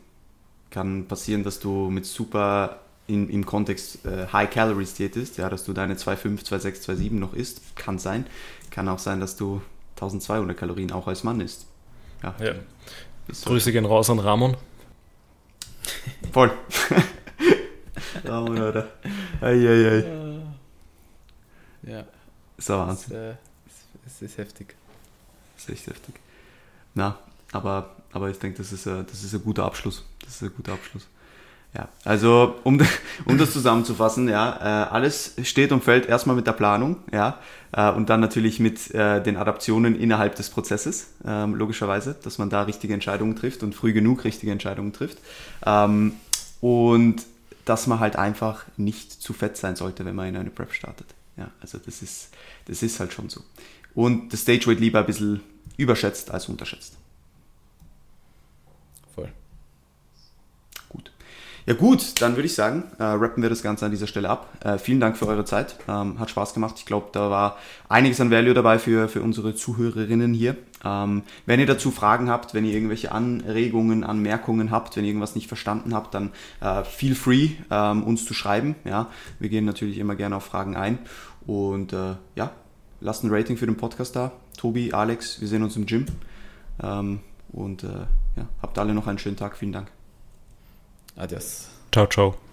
Kann passieren, dass du mit super in, im Kontext äh, High Calories diätest, ja, dass du deine 2,5, 2,6, 2,7 noch isst. Kann sein. Kann auch sein, dass du 1200 Kalorien auch als Mann isst. Ja. ja. Grüße gehen raus an Ramon. Voll. Ramon, oder? Eieiei. Ja. Ist der Wahnsinn. Das, äh, es ist heftig. Das ist echt heftig. Na, aber, aber ich denke, das ist, ein, das ist ein guter Abschluss. Das ist ein guter Abschluss. Ja, also um, um das zusammenzufassen, ja, äh, alles steht und fällt erstmal mit der Planung, ja, äh, und dann natürlich mit äh, den Adaptionen innerhalb des Prozesses, ähm, logischerweise, dass man da richtige Entscheidungen trifft und früh genug richtige Entscheidungen trifft. Ähm, und dass man halt einfach nicht zu fett sein sollte, wenn man in eine Prep startet. Ja, also das ist, das ist halt schon so und das Stage Weight lieber ein bisschen überschätzt als unterschätzt. Voll. Gut. Ja gut, dann würde ich sagen, äh, rappen wir das Ganze an dieser Stelle ab. Äh, vielen Dank für eure Zeit. Ähm, hat Spaß gemacht. Ich glaube, da war einiges an Value dabei für, für unsere Zuhörerinnen hier. Ähm, wenn ihr dazu Fragen habt, wenn ihr irgendwelche Anregungen, Anmerkungen habt, wenn ihr irgendwas nicht verstanden habt, dann äh, feel free, ähm, uns zu schreiben. Ja, wir gehen natürlich immer gerne auf Fragen ein. Und äh, ja, lasst ein Rating für den Podcast da. Tobi, Alex, wir sehen uns im Gym. Ähm, und äh, ja, habt alle noch einen schönen Tag. Vielen Dank. Adios. Ciao, ciao.